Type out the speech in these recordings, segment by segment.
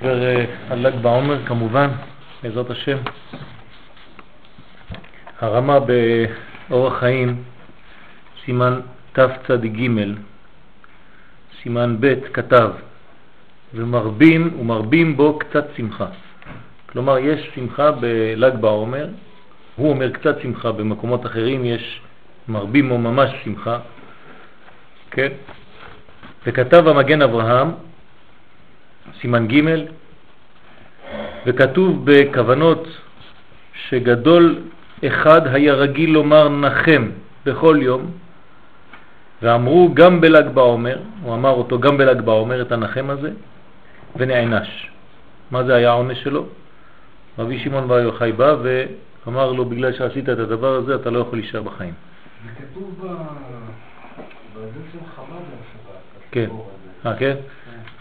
על ל"ג בעומר כמובן, בעזרת השם. הרמה באורח חיים, סימן תצ"ג, סימן ב', כתב, ומרבים ומרבים בו קצת שמחה. כלומר, יש שמחה בל"ג בעומר, הוא אומר קצת שמחה, במקומות אחרים יש מרבים או ממש שמחה, כן? וכתב המגן אברהם, סימן ג', וכתוב בכוונות שגדול אחד היה רגיל לומר נחם בכל יום, ואמרו גם בל"ג בעומר, הוא אמר אותו גם בל"ג בעומר, את הנחם הזה, ונענש. מה זה היה העונש שלו? רבי שמעון בר יוחאי בא ואמר לו, בגלל שעשית את הדבר הזה, אתה לא יכול להישאר בחיים. זה כתוב בזה של חב"ד כן. אה, כן?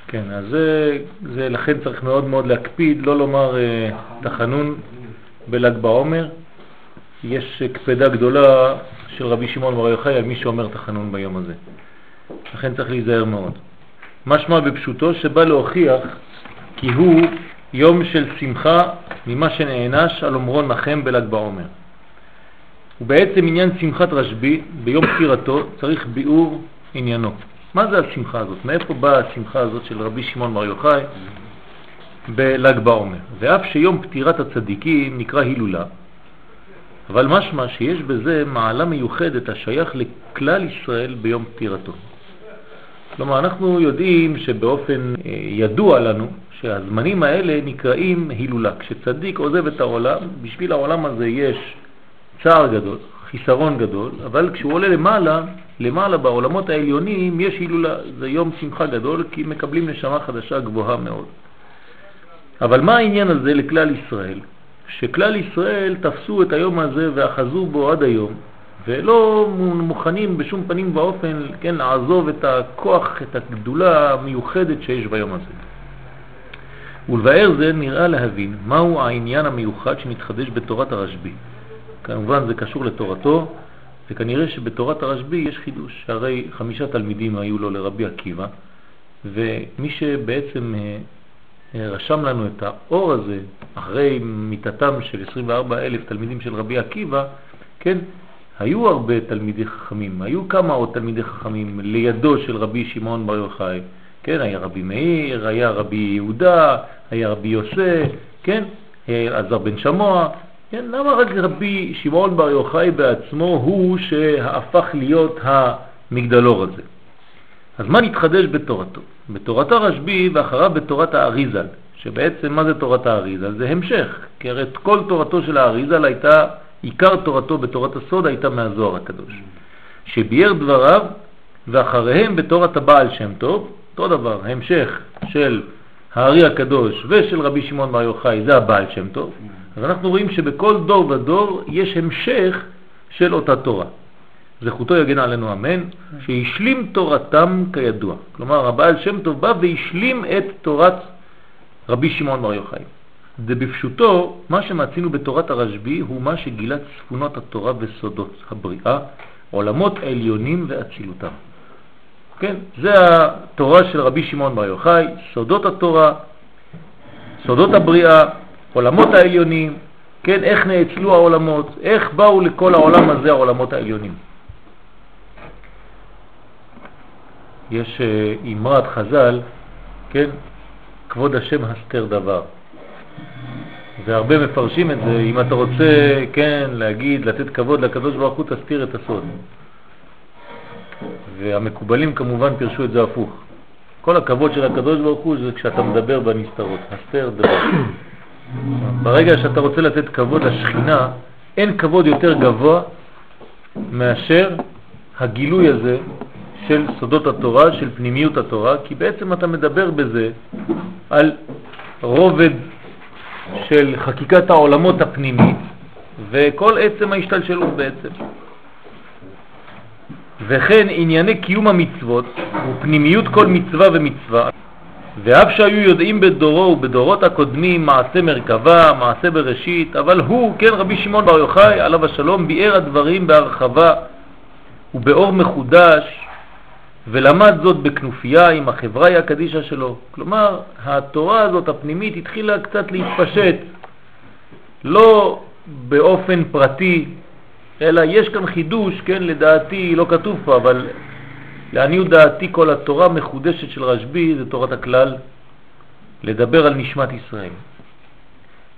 כן, אז זה, זה לכן צריך מאוד מאוד להקפיד, לא לומר uh, תחנון בל"ג בעומר. יש קפדה גדולה של רבי שמעון בר יוחאי על מי שאומר תחנון ביום הזה. לכן צריך להיזהר מאוד. משמע בפשוטו שבא להוכיח כי הוא יום של שמחה ממה שנענש על אומרו נחם בל"ג בעומר. ובעצם עניין שמחת רשב"י ביום פטירתו צריך ביאור עניינו. מה זה השמחה הזאת? מאיפה באה השמחה הזאת של רבי שמעון בר יוחאי בל"ג בעומר? ואף שיום פטירת הצדיקים נקרא הילולה, אבל משמע שיש בזה מעלה מיוחדת השייך לכלל ישראל ביום פטירתו. כלומר, אנחנו יודעים שבאופן אה, ידוע לנו שהזמנים האלה נקראים הילולה. כשצדיק עוזב את העולם, בשביל העולם הזה יש צער גדול, חיסרון גדול, אבל כשהוא עולה למעלה, למעלה בעולמות העליונים יש הילולה, זה יום שמחה גדול כי מקבלים נשמה חדשה גבוהה מאוד. אבל מה העניין הזה לכלל ישראל? שכלל ישראל תפסו את היום הזה ואחזו בו עד היום, ולא מוכנים בשום פנים ואופן כן, לעזוב את הכוח, את הגדולה המיוחדת שיש ביום הזה. ולבאר זה נראה להבין מהו העניין המיוחד שמתחדש בתורת הרשב"י. כמובן זה קשור לתורתו, וכנראה שבתורת הרשב"י יש חידוש, הרי חמישה תלמידים היו לו לרבי עקיבא, ומי שבעצם אה, אה, רשם לנו את האור הזה אחרי מיטתם של 24 אלף תלמידים של רבי עקיבא, כן, היו הרבה תלמידי חכמים, היו כמה עוד תלמידי חכמים לידו של רבי שמעון בר יוחאי, כן, היה רבי מאיר, היה רבי יהודה, היה רבי יוסף, כן, היה עזר בן שמוע, כן, למה רק רבי שמעון בר יוחאי בעצמו הוא שהפך להיות המגדלור הזה? אז מה נתחדש בתורתו? בתורת הרשב"י ואחריו בתורת האריזל, שבעצם מה זה תורת האריזל? זה המשך, כי הרי כל תורתו של האריזל הייתה, עיקר תורתו בתורת הסוד הייתה מהזוהר הקדוש, שבייר דבריו ואחריהם בתורת הבעל שם טוב, אותו דבר, המשך של הארי הקדוש ושל רבי שמעון בר יוחאי זה הבעל שם טוב, אז אנחנו רואים שבכל דור ודור יש המשך של אותה תורה. זכותו יגן עלינו אמן, שהשלים תורתם כידוע. כלומר, הבעל שם טוב בא והשלים את תורת רבי שמעון בר יוחאי. זה בפשוטו, מה שמצינו בתורת הרשב"י הוא מה שגילה צפונות התורה וסודות הבריאה, עולמות העליונים ואצילותם. כן, זה התורה של רבי שמעון בר יוחאי, סודות התורה, סודות הבריאה, עולמות העליונים, כן, איך נאצלו העולמות, איך באו לכל העולם הזה העולמות העליונים. יש אה, אמרת חז"ל, כן, כבוד השם הסתר דבר. והרבה מפרשים את זה, אם אתה רוצה, כן, להגיד, לתת כבוד לקדוש ברוך הוא, תסתיר את הסוד. והמקובלים כמובן פירשו את זה הפוך. כל הכבוד של הקדוש ברוך הוא זה כשאתה מדבר בנסתרות, הסתר דבר. ברגע שאתה רוצה לתת כבוד לשכינה, אין כבוד יותר גבוה מאשר הגילוי הזה של סודות התורה, של פנימיות התורה, כי בעצם אתה מדבר בזה על רובד של חקיקת העולמות הפנימית וכל עצם ההשתלשלות בעצם. וכן ענייני קיום המצוות ופנימיות כל מצווה ומצווה ואף שהיו יודעים בדורו ובדורות הקודמים מעשה מרכבה, מעשה בראשית, אבל הוא, כן רבי שמעון בר יוחאי עליו השלום, ביאר הדברים בהרחבה ובאור מחודש ולמד זאת בכנופיה עם החבריה הקדישה שלו. כלומר, התורה הזאת הפנימית התחילה קצת להתפשט, לא באופן פרטי, אלא יש כאן חידוש, כן, לדעתי, לא כתוב פה, אבל לעניות דעתי כל התורה מחודשת של רשב"י זה תורת הכלל, לדבר על נשמת ישראל.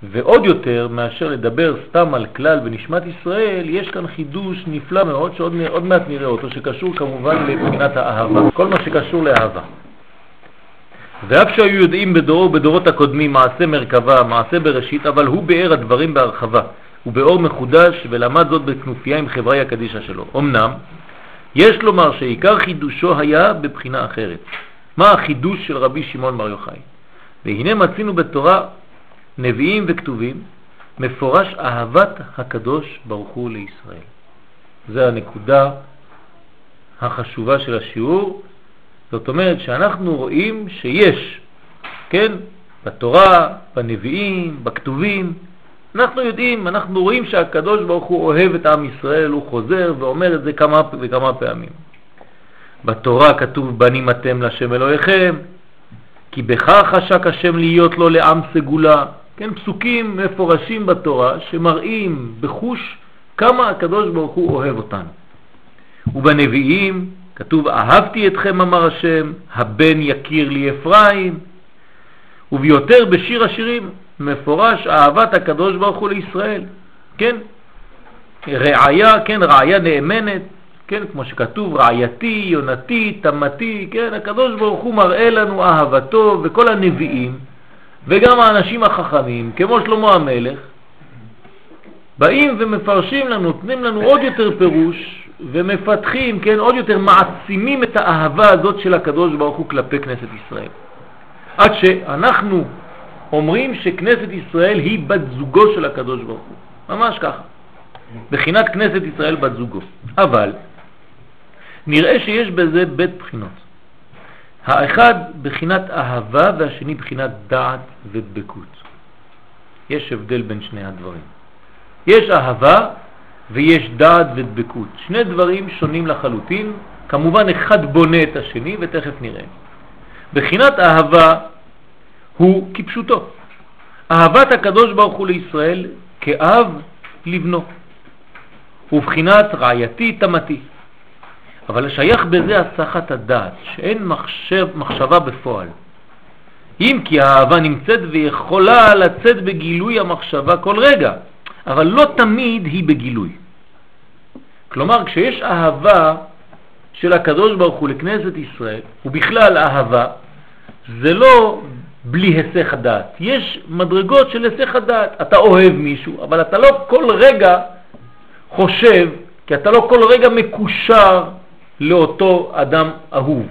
ועוד יותר מאשר לדבר סתם על כלל בנשמת ישראל, יש כאן חידוש נפלא מאוד שעוד מעט נראה אותו, שקשור כמובן לבחינת האהבה, כל מה שקשור לאהבה. ואף שהיו יודעים בדורו ובדורות הקודמים מעשה מרכבה, מעשה בראשית, אבל הוא באר הדברים בהרחבה, ובאור מחודש, ולמד זאת בכנופיה עם חברי הקדישה שלו. אמנם, יש לומר שעיקר חידושו היה בבחינה אחרת. מה החידוש של רבי שמעון בר יוחאי? והנה מצינו בתורה נביאים וכתובים, מפורש אהבת הקדוש ברוך הוא לישראל. זה הנקודה החשובה של השיעור. זאת אומרת שאנחנו רואים שיש, כן, בתורה, בנביאים, בכתובים, אנחנו יודעים, אנחנו רואים שהקדוש ברוך הוא אוהב את עם ישראל, הוא חוזר ואומר את זה כמה וכמה פעמים. בתורה כתוב בנים אתם לשם אלוהיכם, כי בכך חשק השם להיות לו לעם סגולה. כן, פסוקים מפורשים בתורה שמראים בחוש כמה הקדוש ברוך הוא אוהב אותנו. ובנביאים כתוב אהבתי אתכם אמר השם, הבן יכיר לי אפרים, וביותר בשיר השירים מפורש אהבת הקדוש ברוך הוא לישראל, כן? רעיה, כן, רעיה נאמנת, כן, כמו שכתוב, רעייתי, יונתי, תמתי, כן, הקדוש ברוך הוא מראה לנו אהבתו, וכל הנביאים וגם האנשים החכמים, כמו שלמה המלך, באים ומפרשים לנו, נותנים לנו עוד יותר פירוש ומפתחים, כן, עוד יותר מעצימים את האהבה הזאת של הקדוש ברוך הוא כלפי כנסת ישראל. עד שאנחנו אומרים שכנסת ישראל היא בת זוגו של הקדוש ברוך הוא. ממש ככה. בחינת כנסת ישראל בת זוגו. אבל נראה שיש בזה בית בחינות. האחד בחינת אהבה והשני בחינת דעת ודבקות. יש הבדל בין שני הדברים. יש אהבה ויש דעת ודבקות. שני דברים שונים לחלוטין, כמובן אחד בונה את השני ותכף נראה. בחינת אהבה הוא כפשוטו. אהבת הקדוש ברוך הוא לישראל כאב לבנו. ובחינת רעייתי תמתי. אבל שייך בזה הסחת הדעת, שאין מחשב, מחשבה בפועל. אם כי האהבה נמצאת ויכולה לצאת בגילוי המחשבה כל רגע, אבל לא תמיד היא בגילוי. כלומר, כשיש אהבה של הקדוש ברוך הוא לכנסת ישראל, ובכלל אהבה, זה לא בלי היסח הדעת. יש מדרגות של היסח הדעת. אתה אוהב מישהו, אבל אתה לא כל רגע חושב, כי אתה לא כל רגע מקושר לאותו אדם אהוב.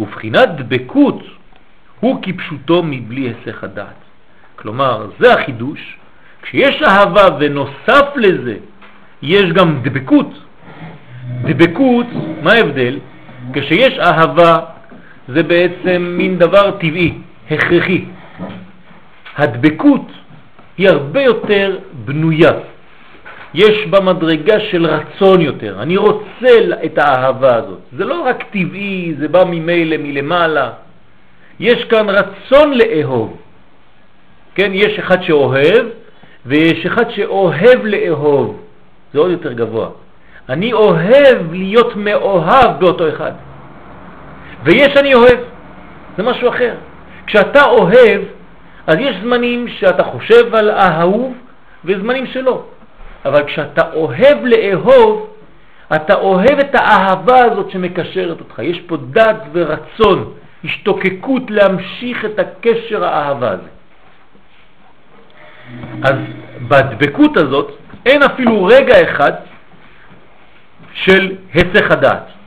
ובחינת דבקות הוא כפשוטו מבלי היסח הדעת. כלומר, זה החידוש. כשיש אהבה ונוסף לזה יש גם דבקות, דבקות, מה ההבדל? כשיש אהבה זה בעצם מין דבר טבעי, הכרחי. הדבקות היא הרבה יותר בנויה. יש בה מדרגה של רצון יותר. אני רוצה את האהבה הזאת. זה לא רק טבעי, זה בא ממילא, מלמעלה. יש כאן רצון לאהוב. כן, יש אחד שאוהב ויש אחד שאוהב לאהוב. זה עוד יותר גבוה. אני אוהב להיות מאוהב באותו אחד. ויש אני אוהב, זה משהו אחר. כשאתה אוהב, אז יש זמנים שאתה חושב על אהוב וזמנים שלא. אבל כשאתה אוהב לאהוב, אתה אוהב את האהבה הזאת שמקשרת אותך. יש פה דת ורצון, השתוקקות להמשיך את הקשר האהבה הזה. אז בדבקות הזאת אין אפילו רגע אחד של היסח הדעת.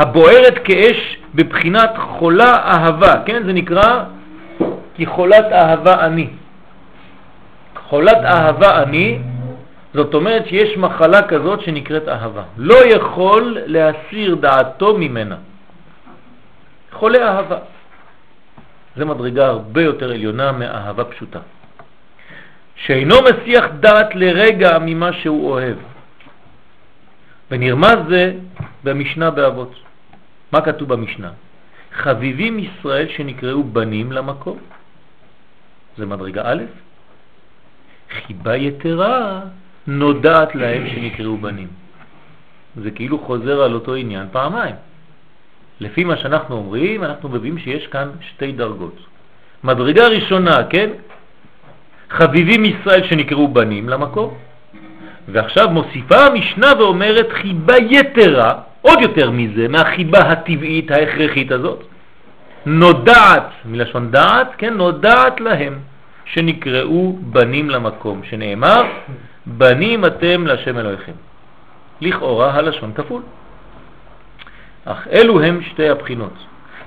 הבוערת כאש בבחינת חולה אהבה, כן? זה נקרא כי חולת אהבה אני. חולת אהבה אני, זאת אומרת שיש מחלה כזאת שנקראת אהבה. לא יכול להסיר דעתו ממנה. חולה אהבה. זה מדרגה הרבה יותר עליונה מאהבה פשוטה. שאינו מסיח דעת לרגע ממה שהוא אוהב. ונרמז זה במשנה באבות. מה כתוב במשנה? חביבים ישראל שנקראו בנים למקום. זה מדרגה א', חיבה יתרה נודעת להם שנקראו בנים. זה כאילו חוזר על אותו עניין פעמיים. לפי מה שאנחנו אומרים, אנחנו מביאים שיש כאן שתי דרגות. מדרגה ראשונה, כן? חביבים ישראל שנקראו בנים למקום, ועכשיו מוסיפה המשנה ואומרת חיבה יתרה, עוד יותר מזה, מהחיבה הטבעית ההכרחית הזאת, נודעת, מלשון דעת, כן, נודעת להם, שנקראו בנים למקום, שנאמר, בנים אתם להשם אלוהיכם. לכאורה הלשון כפול. אך אלו הם שתי הבחינות.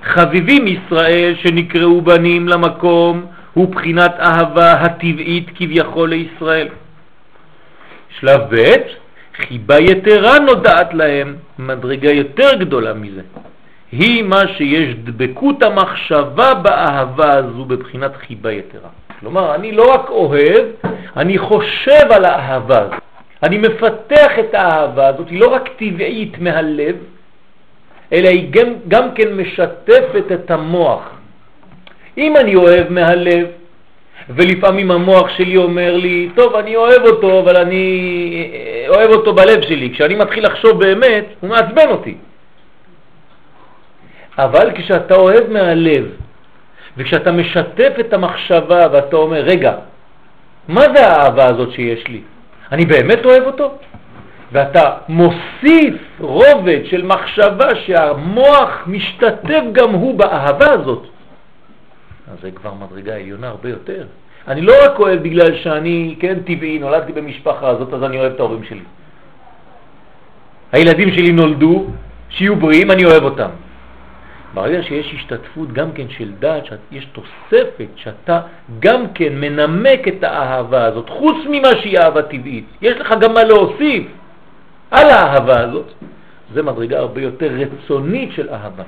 חביבים ישראל שנקראו בנים למקום הוא בחינת אהבה הטבעית כביכול לישראל. שלב ב' חיבה יתרה נודעת להם, מדרגה יותר גדולה מזה. היא מה שיש דבקות המחשבה באהבה הזו בבחינת חיבה יתרה. כלומר, אני לא רק אוהב, אני חושב על האהבה הזו. אני מפתח את האהבה הזאת, היא לא רק טבעית מהלב, אלא היא גם, גם כן משתפת את המוח. אם אני אוהב מהלב, ולפעמים המוח שלי אומר לי, טוב, אני אוהב אותו, אבל אני אוהב אותו בלב שלי. כשאני מתחיל לחשוב באמת, הוא מעצבן אותי. אבל כשאתה אוהב מהלב, וכשאתה משתף את המחשבה ואתה אומר, רגע, מה זה האהבה הזאת שיש לי? אני באמת אוהב אותו? ואתה מוסיף רובד של מחשבה שהמוח משתתף גם הוא באהבה הזאת, אז זה כבר מדרגה עליונה הרבה יותר. אני לא רק אוהב בגלל שאני, כן, טבעי, נולדתי במשפחה הזאת, אז אני אוהב את ההורים שלי. הילדים שלי נולדו, שיהיו בריאים, אני אוהב אותם. ברגע שיש השתתפות גם כן של דעת, יש תוספת שאתה גם כן מנמק את האהבה הזאת, חוץ ממה שהיא אהבה טבעית. יש לך גם מה להוסיף על האהבה הזאת. זה מדרגה הרבה יותר רצונית של אהבה.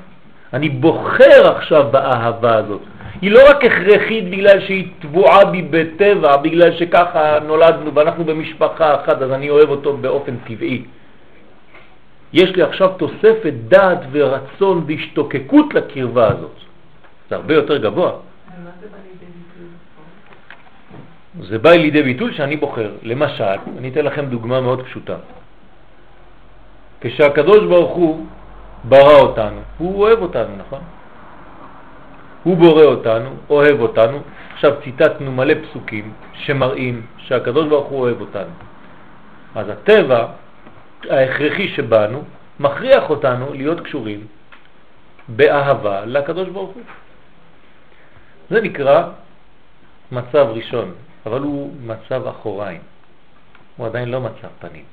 אני בוחר עכשיו באהבה הזאת. היא לא רק הכרחית בגלל שהיא תבועה בי בטבע, בגלל שככה נולדנו ואנחנו במשפחה אחת, אז אני אוהב אותו באופן טבעי. יש לי עכשיו תוספת דעת ורצון והשתוקקות לקרבה הזאת. זה הרבה יותר גבוה. זה בא לידי ביטוי שאני בוחר. למשל, אני אתן לכם דוגמה מאוד פשוטה. כשהקדוש ברוך הוא ברא אותנו, הוא אוהב אותנו, נכון? הוא בורא אותנו, אוהב אותנו. עכשיו ציטטנו מלא פסוקים שמראים שהקדוש ברוך הוא אוהב אותנו. אז הטבע ההכרחי שבנו מכריח אותנו להיות קשורים באהבה לקדוש ברוך הוא. זה נקרא מצב ראשון, אבל הוא מצב אחוריים. הוא עדיין לא מצב פנים.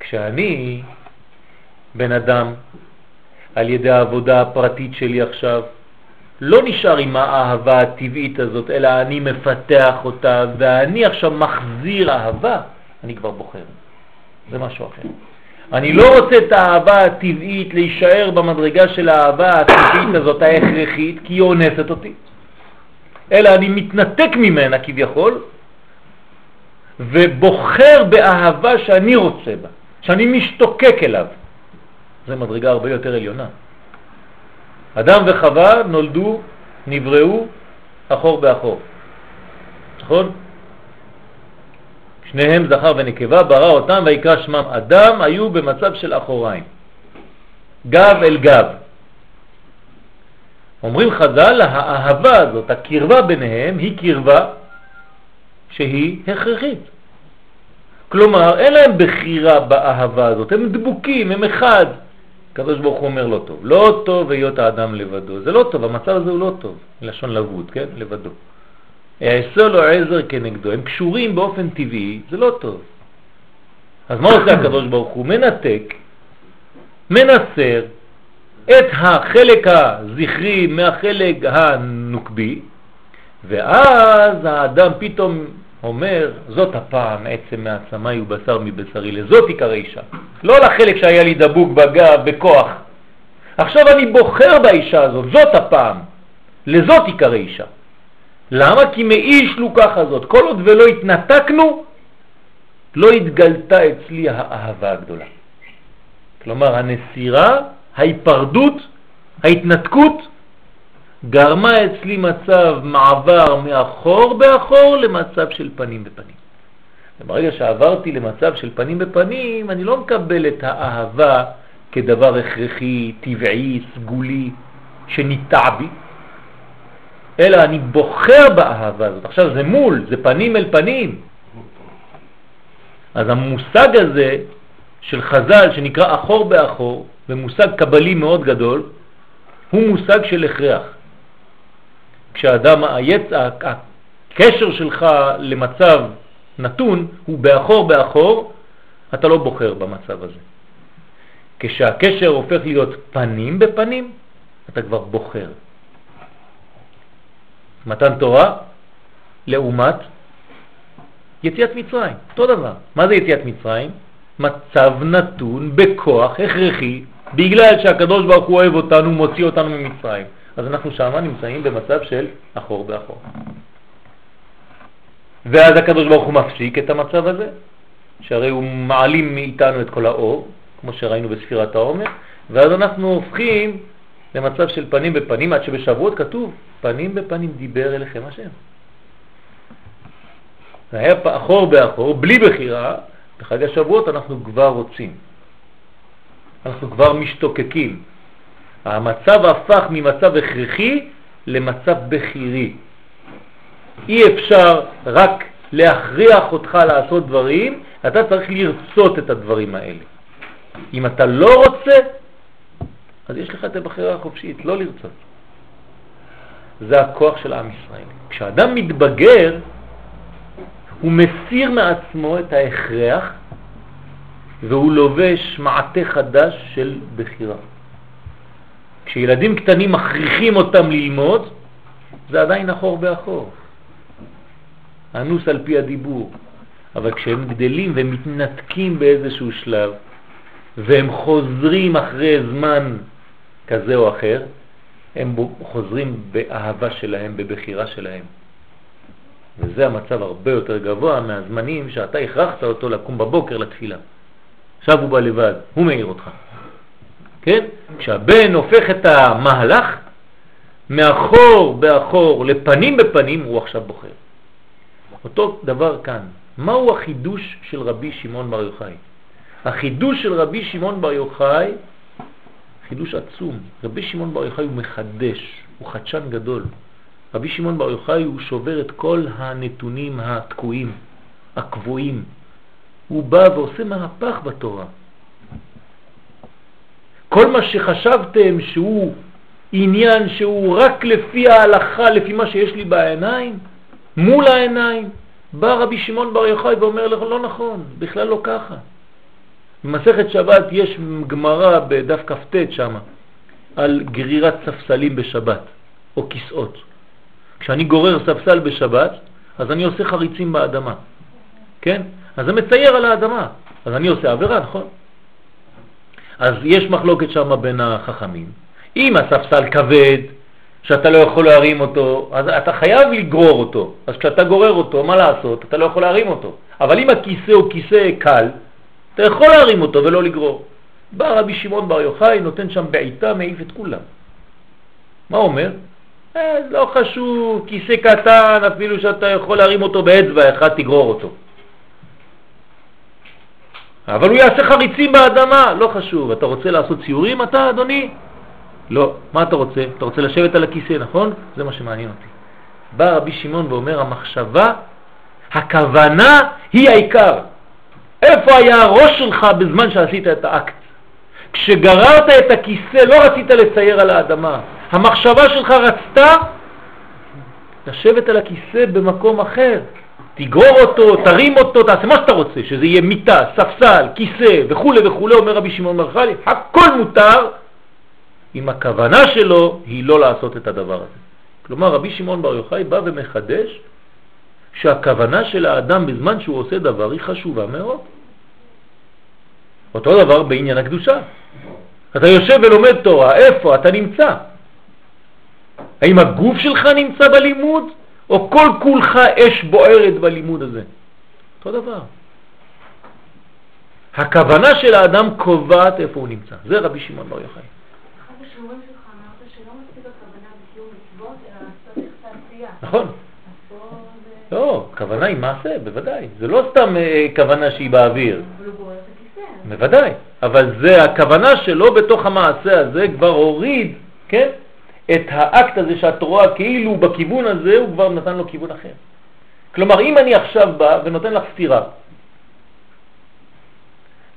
כשאני בן אדם על ידי העבודה הפרטית שלי עכשיו לא נשאר עם האהבה הטבעית הזאת, אלא אני מפתח אותה ואני עכשיו מחזיר אהבה, אני כבר בוחר. זה משהו אחר. אני לא רוצה את האהבה הטבעית להישאר במדרגה של האהבה הטבעית הזאת, ההכרחית, כי היא אונסת אותי, אלא אני מתנתק ממנה כביכול, ובוחר באהבה שאני רוצה בה, שאני משתוקק אליו. זה מדרגה הרבה יותר עליונה. אדם וחווה נולדו, נבראו, אחור באחור. נכון? שניהם זכר ונקבה, ברא אותם ויקרא שמם אדם, היו במצב של אחוריים. גב אל גב. אומרים חז"ל, האהבה הזאת, הקרבה ביניהם, היא קרבה שהיא הכרחית. כלומר, אין להם בחירה באהבה הזאת, הם דבוקים, הם אחד. הקדוש ברוך הוא אומר לא טוב. לא טוב היות האדם לבדו. זה לא טוב, המצב הזה הוא לא טוב. לשון לבוד, כן? לבדו. יעשה לו עזר כנגדו. הם קשורים באופן טבעי, זה לא טוב. אז מה עושה הקדוש ברוך הוא? מנתק, מנסר את החלק הזכרי מהחלק הנוקבי, ואז האדם פתאום אומר, זאת הפעם עצם מעצמי ובשר מבשרי, לזאת עיקר אישה. לא לחלק שהיה לי דבוק בגב, בכוח. עכשיו אני בוחר באישה הזאת, זאת הפעם. לזאת עיקר אישה. למה? כי מאיש לוקח הזאת. כל עוד ולא התנתקנו, לא התגלתה אצלי האהבה הגדולה. כלומר הנסירה, ההיפרדות, ההתנתקות, גרמה אצלי מצב מעבר מאחור באחור למצב של פנים בפנים. וברגע שעברתי למצב של פנים בפנים, אני לא מקבל את האהבה כדבר הכרחי, טבעי, סגולי, שניטע בי, אלא אני בוחר באהבה הזאת. עכשיו זה מול, זה פנים אל פנים. אז המושג הזה של חז"ל שנקרא אחור באחור, ומושג קבלי מאוד גדול, הוא מושג של הכרח. כשאדם, היצ... הקשר שלך למצב נתון הוא באחור באחור, אתה לא בוחר במצב הזה. כשהקשר הופך להיות פנים בפנים, אתה כבר בוחר. מתן תורה לעומת יציאת מצרים, אותו דבר. מה זה יציאת מצרים? מצב נתון בכוח הכרחי, בגלל שהקדוש ברוך הוא אוהב אותנו, מוציא אותנו ממצרים. אז אנחנו שם נמצאים במצב של אחור באחור. ואז הקדוש ברוך הוא מפסיק את המצב הזה, שהרי הוא מעלים מאיתנו את כל האור, כמו שראינו בספירת העומר, ואז אנחנו הופכים למצב של פנים בפנים, עד שבשבועות כתוב, פנים בפנים דיבר אליכם השם. זה היה אחור באחור, בלי בחירה, בחג השבועות אנחנו כבר רוצים. אנחנו כבר משתוקקים. המצב הפך ממצב הכרחי למצב בחירי. אי אפשר רק להכריח אותך לעשות דברים, אתה צריך לרצות את הדברים האלה. אם אתה לא רוצה, אז יש לך את הבחירה החופשית, לא לרצות. זה הכוח של עם ישראל. כשאדם מתבגר, הוא מסיר מעצמו את ההכרח והוא לובש מעטה חדש של בחירה. כשילדים קטנים מכריחים אותם ללמוד, זה עדיין אחור באחור. אנוס על פי הדיבור. אבל כשהם גדלים והם מתנתקים באיזשהו שלב, והם חוזרים אחרי זמן כזה או אחר, הם חוזרים באהבה שלהם, בבחירה שלהם. וזה המצב הרבה יותר גבוה מהזמנים שאתה הכרחת אותו לקום בבוקר לתפילה. עכשיו הוא בא לבד, הוא מאיר אותך. כן? כשהבן הופך את המהלך מאחור באחור לפנים בפנים, הוא עכשיו בוחר. אותו דבר כאן. מהו החידוש של רבי שמעון בר יוחאי? החידוש של רבי שמעון בר יוחאי, חידוש עצום. רבי שמעון בר יוחאי הוא מחדש, הוא חדשן גדול. רבי שמעון בר יוחאי הוא שובר את כל הנתונים התקועים, הקבועים. הוא בא ועושה מהפך בתורה. כל מה שחשבתם שהוא עניין שהוא רק לפי ההלכה, לפי מה שיש לי בעיניים, מול העיניים, בא רבי שמעון בר יוחאי ואומר לך, לא נכון, בכלל לא ככה. במסכת שבת יש גמרא בדף כ"ט שם על גרירת ספסלים בשבת, או כיסאות. כשאני גורר ספסל בשבת, אז אני עושה חריצים באדמה, כן? אז זה מצייר על האדמה, אז אני עושה עבירה, נכון? אז יש מחלוקת שם בין החכמים. אם הספסל כבד, שאתה לא יכול להרים אותו, אז אתה חייב לגרור אותו. אז כשאתה גורר אותו, מה לעשות? אתה לא יכול להרים אותו. אבל אם הכיסא הוא כיסא קל, אתה יכול להרים אותו ולא לגרור. בא רבי שמעון בר יוחאי, נותן שם בעיטה, מעיף את כולם. מה אומר? אה, לא חשוב, כיסא קטן, אפילו שאתה יכול להרים אותו באצבע אחד, תגרור אותו. אבל הוא יעשה חריצים באדמה, לא חשוב. אתה רוצה לעשות ציורים אתה, אדוני? לא. מה אתה רוצה? אתה רוצה לשבת על הכיסא, נכון? זה מה שמעניין אותי. בא רבי שמעון ואומר, המחשבה, הכוונה היא העיקר. איפה היה הראש שלך בזמן שעשית את האקט? כשגררת את הכיסא לא רצית לצייר על האדמה. המחשבה שלך רצתה לשבת על הכיסא במקום אחר. תגרור אותו, תרים אותו, תעשה מה שאתה רוצה, שזה יהיה מיטה, ספסל, כיסא וכו' וכו', אומר רבי שמעון מרחלי, הכל מותר אם הכוונה שלו היא לא לעשות את הדבר הזה. כלומר, רבי שמעון בר יוחאי בא ומחדש שהכוונה של האדם בזמן שהוא עושה דבר היא חשובה מאוד. אותו דבר בעניין הקדושה. אתה יושב ולומד תורה, איפה אתה נמצא? האם הגוף שלך נמצא בלימוד, או כל כולך אש בוערת בלימוד הזה? אותו דבר. הכוונה של האדם קובעת איפה הוא נמצא. זה רבי שמעון בר יוחאי. נכון. לא, כוונה היא מעשה, בוודאי. זה לא סתם אה, כוונה שהיא באוויר. בוודאי. אבל זה הכוונה שלו בתוך המעשה הזה כבר הוריד, כן? את האקט הזה שאת רואה כאילו בכיוון הזה, הוא כבר נתן לו כיוון אחר. כלומר, אם אני עכשיו בא ונותן לך סתירה,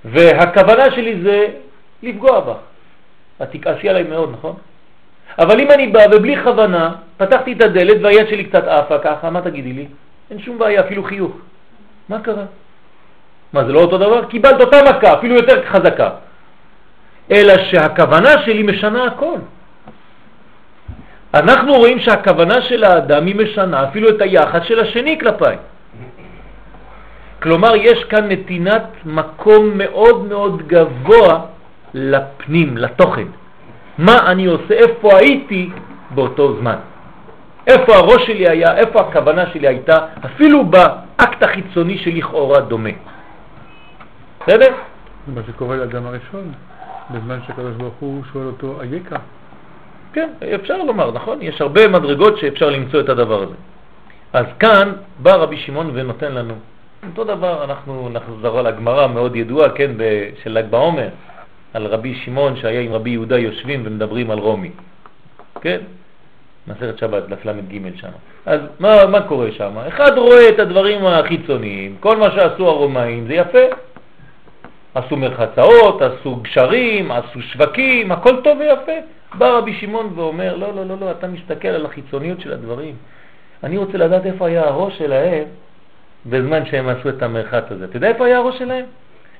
והכוונה שלי זה לפגוע בך, את תכעסי עליי מאוד, נכון? אבל אם אני בא ובלי כוונה, פתחתי את הדלת והיד שלי קצת עפה ככה, מה תגידי לי? אין שום בעיה, אפילו חיוך. מה קרה? מה, זה לא אותו דבר? קיבלת אותה מכה, אפילו יותר חזקה. אלא שהכוונה שלי משנה הכל. אנחנו רואים שהכוונה של האדם היא משנה אפילו את היחס של השני כלפיי. כלומר, יש כאן נתינת מקום מאוד מאוד גבוה לפנים, לתוכן. מה אני עושה, איפה הייתי באותו זמן. איפה הראש שלי היה, איפה הכוונה שלי הייתה, אפילו באקט החיצוני שלכאורה דומה. בסדר? מה שקורה לאדם הראשון, בזמן שהקדוש ברוך שואל אותו, אייכה? כן, אפשר לומר, נכון? יש הרבה מדרגות שאפשר למצוא את הדבר הזה. אז כאן בא רבי שמעון ונותן לנו. אותו דבר, אנחנו נחזור על הגמרא מאוד ידועה, כן, של ל"ג בעומר, על רבי שמעון שהיה עם רבי יהודה יושבים ומדברים על רומי. כן? מסכת שבת, דף ל"ג שם. אז מה, מה קורה שם? אחד רואה את הדברים החיצוניים, כל מה שעשו הרומאים זה יפה. עשו מרחצאות, עשו גשרים, עשו שווקים, הכל טוב ויפה. בא רבי שמעון ואומר, לא, לא, לא, לא, אתה מסתכל על החיצוניות של הדברים. אני רוצה לדעת איפה היה הראש שלהם בזמן שהם עשו את המרחץ הזה. אתה יודע איפה היה הראש שלהם?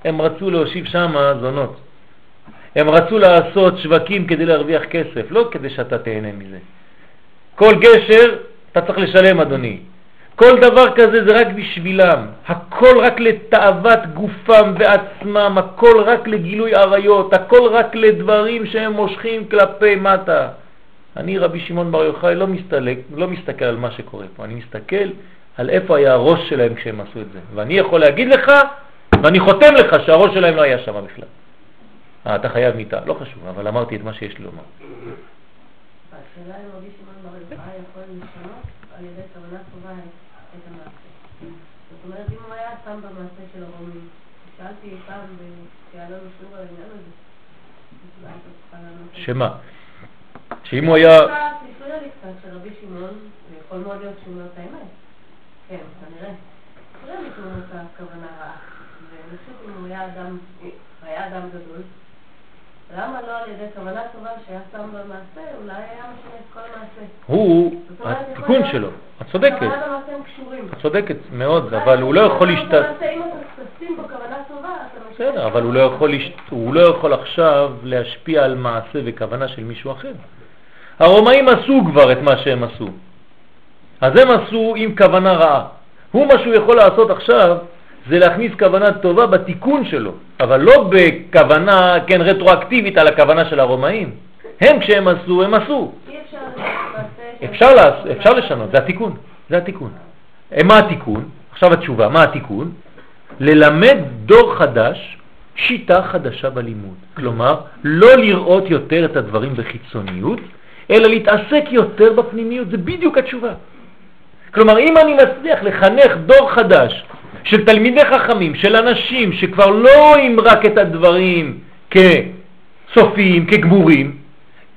הם רצו להושיב שם זונות. הם רצו לעשות שווקים כדי להרוויח כסף, לא כדי שאתה תהנה מזה. כל גשר אתה צריך לשלם, אדוני. כל דבר כזה זה רק בשבילם, הכל רק לתאוות גופם ועצמם, הכל רק לגילוי עריות, הכל רק לדברים שהם מושכים כלפי מטה. אני, רבי שמעון בר יוחאי, לא, מסתלק, לא מסתכל על מה שקורה פה, אני מסתכל על איפה היה הראש שלהם כשהם עשו את זה. ואני יכול להגיד לך, ואני חותם לך שהראש שלהם לא היה שם בכלל. אה, אתה חייב מיטה, לא חשוב, אבל אמרתי את מה שיש לי לומר. השאלה אם רבי שמעון בר יוחאי יכול לשנות על ידי כוונה טובה את המעשה. זאת אומרת, אם הוא היה שם במעשה של הרומים, שאלתי פעם, לנו שיעור על העניין הזה, שמה? שאם הוא היה... תפריע לי קצת שרבי שמעון, יכול מאוד להיות שהוא אומר את האמת. כן, כנראה. אומר את הכוונה רעה. ואני חושבת אם הוא היה אדם גדול, למה לא על ידי כוונה טובה שהיה שם במעשה, אולי היה משנה את כל המעשה. הוא, התיקון שלו, את צודקת. כוונת המעשה הם קשורים. את צודקת מאוד, אבל הוא לא יכול להשתת... אם אתה תשים בו כוונה טובה, אתה בסדר, אבל הוא לא, יכול הוא לא יכול עכשיו להשפיע על מעשה וכוונה של מישהו אחר. הרומאים עשו כבר את מה שהם עשו. אז הם עשו עם כוונה רעה. הוא מה שהוא יכול לעשות עכשיו זה להכניס כוונה טובה בתיקון שלו, אבל לא בכוונה, כן, רטרואקטיבית על הכוונה של הרומאים. הם כשהם עשו, הם עשו. אפשר, אפשר לשנות, זה התיקון, זה התיקון. אה, מה התיקון? עכשיו התשובה, מה התיקון? ללמד דור חדש שיטה חדשה בלימוד. כלומר, לא לראות יותר את הדברים בחיצוניות, אלא להתעסק יותר בפנימיות. זה בדיוק התשובה. כלומר, אם אני מצליח לחנך דור חדש של תלמידי חכמים, של אנשים שכבר לא רואים רק את הדברים כסופיים, כגמורים,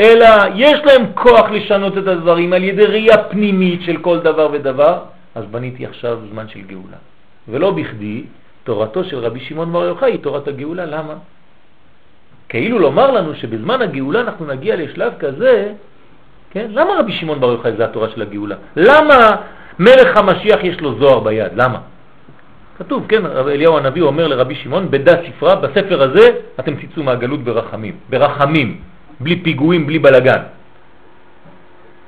אלא יש להם כוח לשנות את הדברים על ידי ראייה פנימית של כל דבר ודבר, אז בניתי עכשיו זמן של גאולה. ולא בכדי, תורתו של רבי שמעון בר יוחאי היא תורת הגאולה. למה? כאילו לומר לנו שבזמן הגאולה אנחנו נגיע לשלב כזה, כן? למה רבי שמעון בר יוחאי זה התורה של הגאולה? למה מלך המשיח יש לו זוהר ביד? למה? כתוב, כן, אליהו הנביא אומר לרבי שמעון, בדה ספרה, בספר הזה אתם תצאו מהגלות ברחמים, ברחמים, בלי פיגועים, בלי בלגן.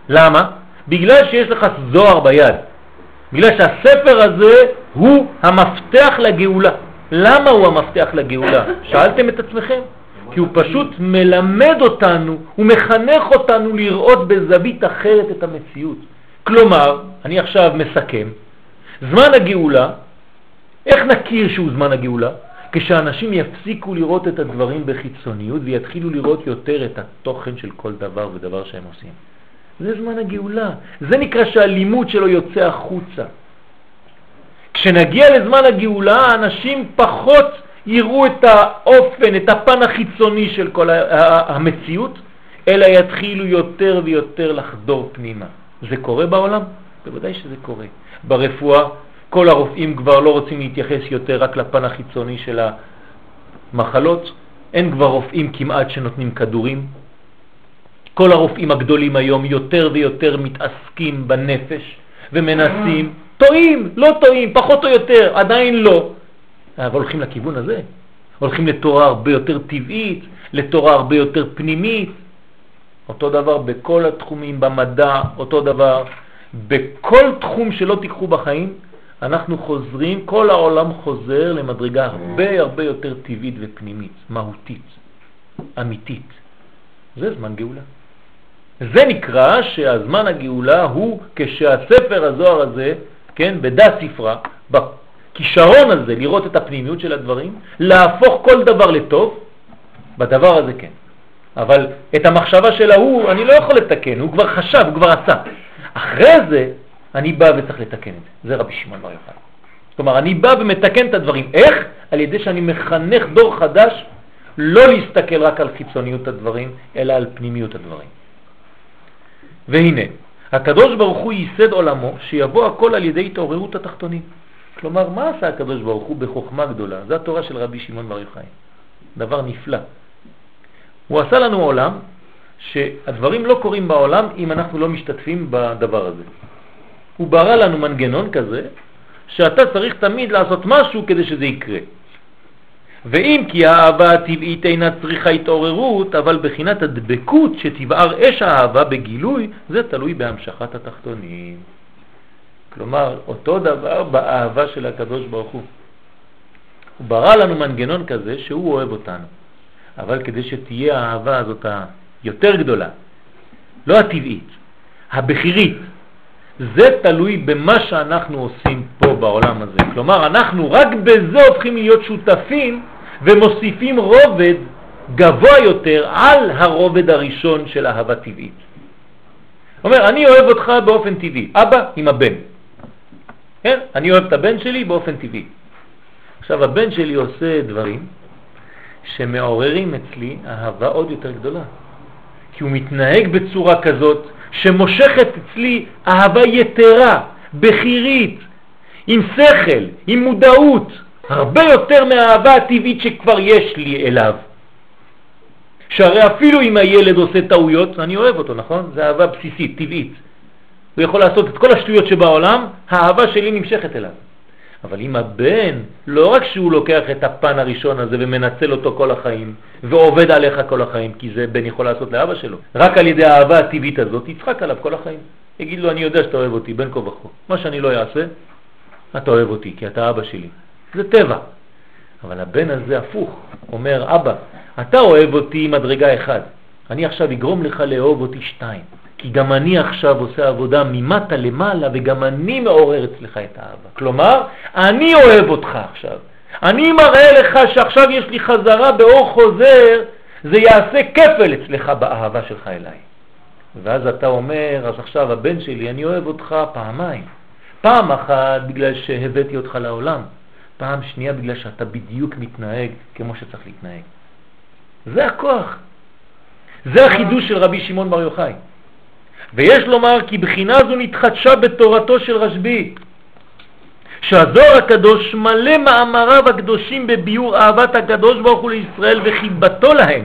למה? בגלל שיש לך זוהר ביד, בגלל שהספר הזה הוא המפתח לגאולה. למה הוא המפתח לגאולה? שאלתם את עצמכם? כי הוא פשוט מלמד אותנו, הוא מחנך אותנו לראות בזווית אחרת את המציאות. כלומר, אני עכשיו מסכם, זמן הגאולה איך נכיר שהוא זמן הגאולה? כשאנשים יפסיקו לראות את הדברים בחיצוניות ויתחילו לראות יותר את התוכן של כל דבר ודבר שהם עושים. זה זמן הגאולה. זה נקרא שהלימוד שלו יוצא החוצה. כשנגיע לזמן הגאולה, אנשים פחות יראו את האופן, את הפן החיצוני של כל המציאות, אלא יתחילו יותר ויותר לחדור פנימה. זה קורה בעולם? בוודאי שזה קורה. ברפואה כל הרופאים כבר לא רוצים להתייחס יותר רק לפן החיצוני של המחלות, אין כבר רופאים כמעט שנותנים כדורים. כל הרופאים הגדולים היום יותר ויותר מתעסקים בנפש ומנסים, טועים, לא טועים, פחות או יותר, עדיין לא, אבל הולכים לכיוון הזה, הולכים לתורה הרבה יותר טבעית, לתורה הרבה יותר פנימית, אותו דבר בכל התחומים, במדע, אותו דבר, בכל תחום שלא תיקחו בחיים, אנחנו חוזרים, כל העולם חוזר למדרגה הרבה הרבה יותר טבעית ופנימית, מהותית, אמיתית. זה זמן גאולה. זה נקרא שהזמן הגאולה הוא כשהספר הזוהר הזה, כן, בדעת ספרה, בכישרון הזה לראות את הפנימיות של הדברים, להפוך כל דבר לטוב, בדבר הזה כן. אבל את המחשבה של ההוא אני לא יכול לתקן, הוא כבר חשב, הוא כבר עשה. אחרי זה אני בא וצריך לתקן את זה. זה רבי שמעון בר יוחאי. כלומר, אני בא ומתקן את הדברים. איך? על ידי שאני מחנך דור חדש לא להסתכל רק על חיצוניות הדברים, אלא על פנימיות הדברים. והנה, הקדוש ברוך הוא ייסד עולמו שיבוא הכל על ידי התעוררות התחתונים. כלומר, מה עשה הקדוש ברוך הוא בחוכמה גדולה? זו התורה של רבי שמעון בר יוחאי. דבר נפלא. הוא עשה לנו עולם שהדברים לא קורים בעולם אם אנחנו לא משתתפים בדבר הזה. הוא ברא לנו מנגנון כזה שאתה צריך תמיד לעשות משהו כדי שזה יקרה. ואם כי האהבה הטבעית אינה צריכה התעוררות, אבל בחינת הדבקות שתבער אש האהבה בגילוי, זה תלוי בהמשכת התחתונים. כלומר, אותו דבר באהבה של הקדוש ברוך הוא. הוא ברא לנו מנגנון כזה שהוא אוהב אותנו, אבל כדי שתהיה האהבה הזאת היותר גדולה, לא הטבעית, הבחירית, זה תלוי במה שאנחנו עושים פה בעולם הזה. כלומר, אנחנו רק בזה הופכים להיות שותפים ומוסיפים רובד גבוה יותר על הרובד הראשון של אהבה טבעית. אומר, אני אוהב אותך באופן טבעי, אבא עם הבן. כן? אני אוהב את הבן שלי באופן טבעי. עכשיו, הבן שלי עושה דברים שמעוררים אצלי אהבה עוד יותר גדולה. כי הוא מתנהג בצורה כזאת שמושכת אצלי אהבה יתרה, בחירית, עם שכל, עם מודעות, הרבה יותר מהאהבה הטבעית שכבר יש לי אליו. שהרי אפילו אם הילד עושה טעויות, אני אוהב אותו, נכון? זה אהבה בסיסית, טבעית. הוא יכול לעשות את כל השטויות שבעולם, האהבה שלי נמשכת אליו. אבל אם הבן, לא רק שהוא לוקח את הפן הראשון הזה ומנצל אותו כל החיים, ועובד עליך כל החיים, כי זה בן יכול לעשות לאבא שלו, רק על ידי האהבה הטבעית הזאת, יצחק עליו כל החיים. יגיד לו, אני יודע שאתה אוהב אותי, בן כה וכה. מה שאני לא אעשה, אתה אוהב אותי, כי אתה אבא שלי. זה טבע. אבל הבן הזה הפוך, אומר, אבא, אתה אוהב אותי מדרגה אחד, אני עכשיו אגרום לך לאהוב אותי שתיים. כי גם אני עכשיו עושה עבודה ממטה למעלה וגם אני מעורר אצלך את האהבה. כלומר, אני אוהב אותך עכשיו. אני מראה לך שעכשיו יש לי חזרה באור חוזר, זה יעשה כפל אצלך באהבה שלך אליי. ואז אתה אומר, אז עכשיו הבן שלי, אני אוהב אותך פעמיים. פעם אחת בגלל שהבאתי אותך לעולם, פעם שנייה בגלל שאתה בדיוק מתנהג כמו שצריך להתנהג. זה הכוח. זה החידוש של רבי שמעון בר יוחאי. ויש לומר כי בחינה זו נתחדשה בתורתו של רשב"י, שהזוהר הקדוש מלא מאמריו הקדושים בביור אהבת הקדוש ברוך הוא לישראל וחיבתו להם,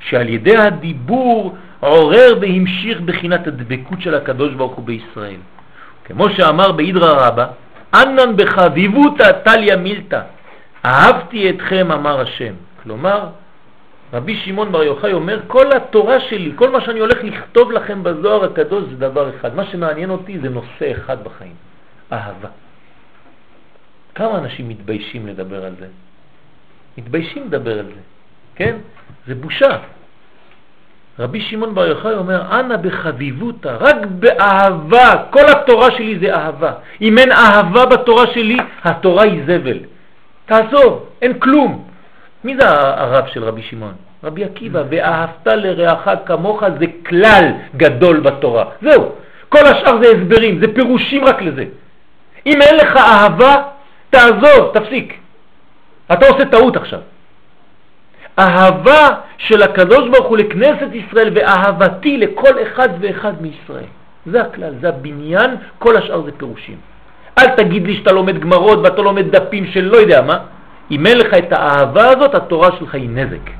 שעל ידי הדיבור עורר והמשיך בחינת הדבקות של הקדוש ברוך הוא בישראל. כמו שאמר באידרא רבה, אנן בחביבותא טליה מילתא, אהבתי אתכם אמר השם. כלומר, רבי שמעון בר יוחאי אומר, כל התורה שלי, כל מה שאני הולך לכתוב לכם בזוהר הקדוש זה דבר אחד. מה שמעניין אותי זה נושא אחד בחיים, אהבה. כמה אנשים מתביישים לדבר על זה? מתביישים לדבר על זה, כן? זה בושה. רבי שמעון בר יוחאי אומר, אנא בחביבותא, רק באהבה, כל התורה שלי זה אהבה. אם אין אהבה בתורה שלי, התורה היא זבל. תעזוב, אין כלום. מי זה הרב של רבי שמעון? רבי עקיבא, ואהבת לרעך כמוך זה כלל גדול בתורה. זהו, כל השאר זה הסברים, זה פירושים רק לזה. אם אין לך אהבה, תעזוב, תפסיק. אתה עושה טעות עכשיו. אהבה של הקדוש ברוך הוא לכנסת ישראל ואהבתי לכל אחד ואחד מישראל. זה הכלל, זה הבניין, כל השאר זה פירושים. אל תגיד לי שאתה לומד גמרות ואתה לומד דפים של לא יודע מה. אם אין לך את האהבה הזאת, התורה שלך היא נזק.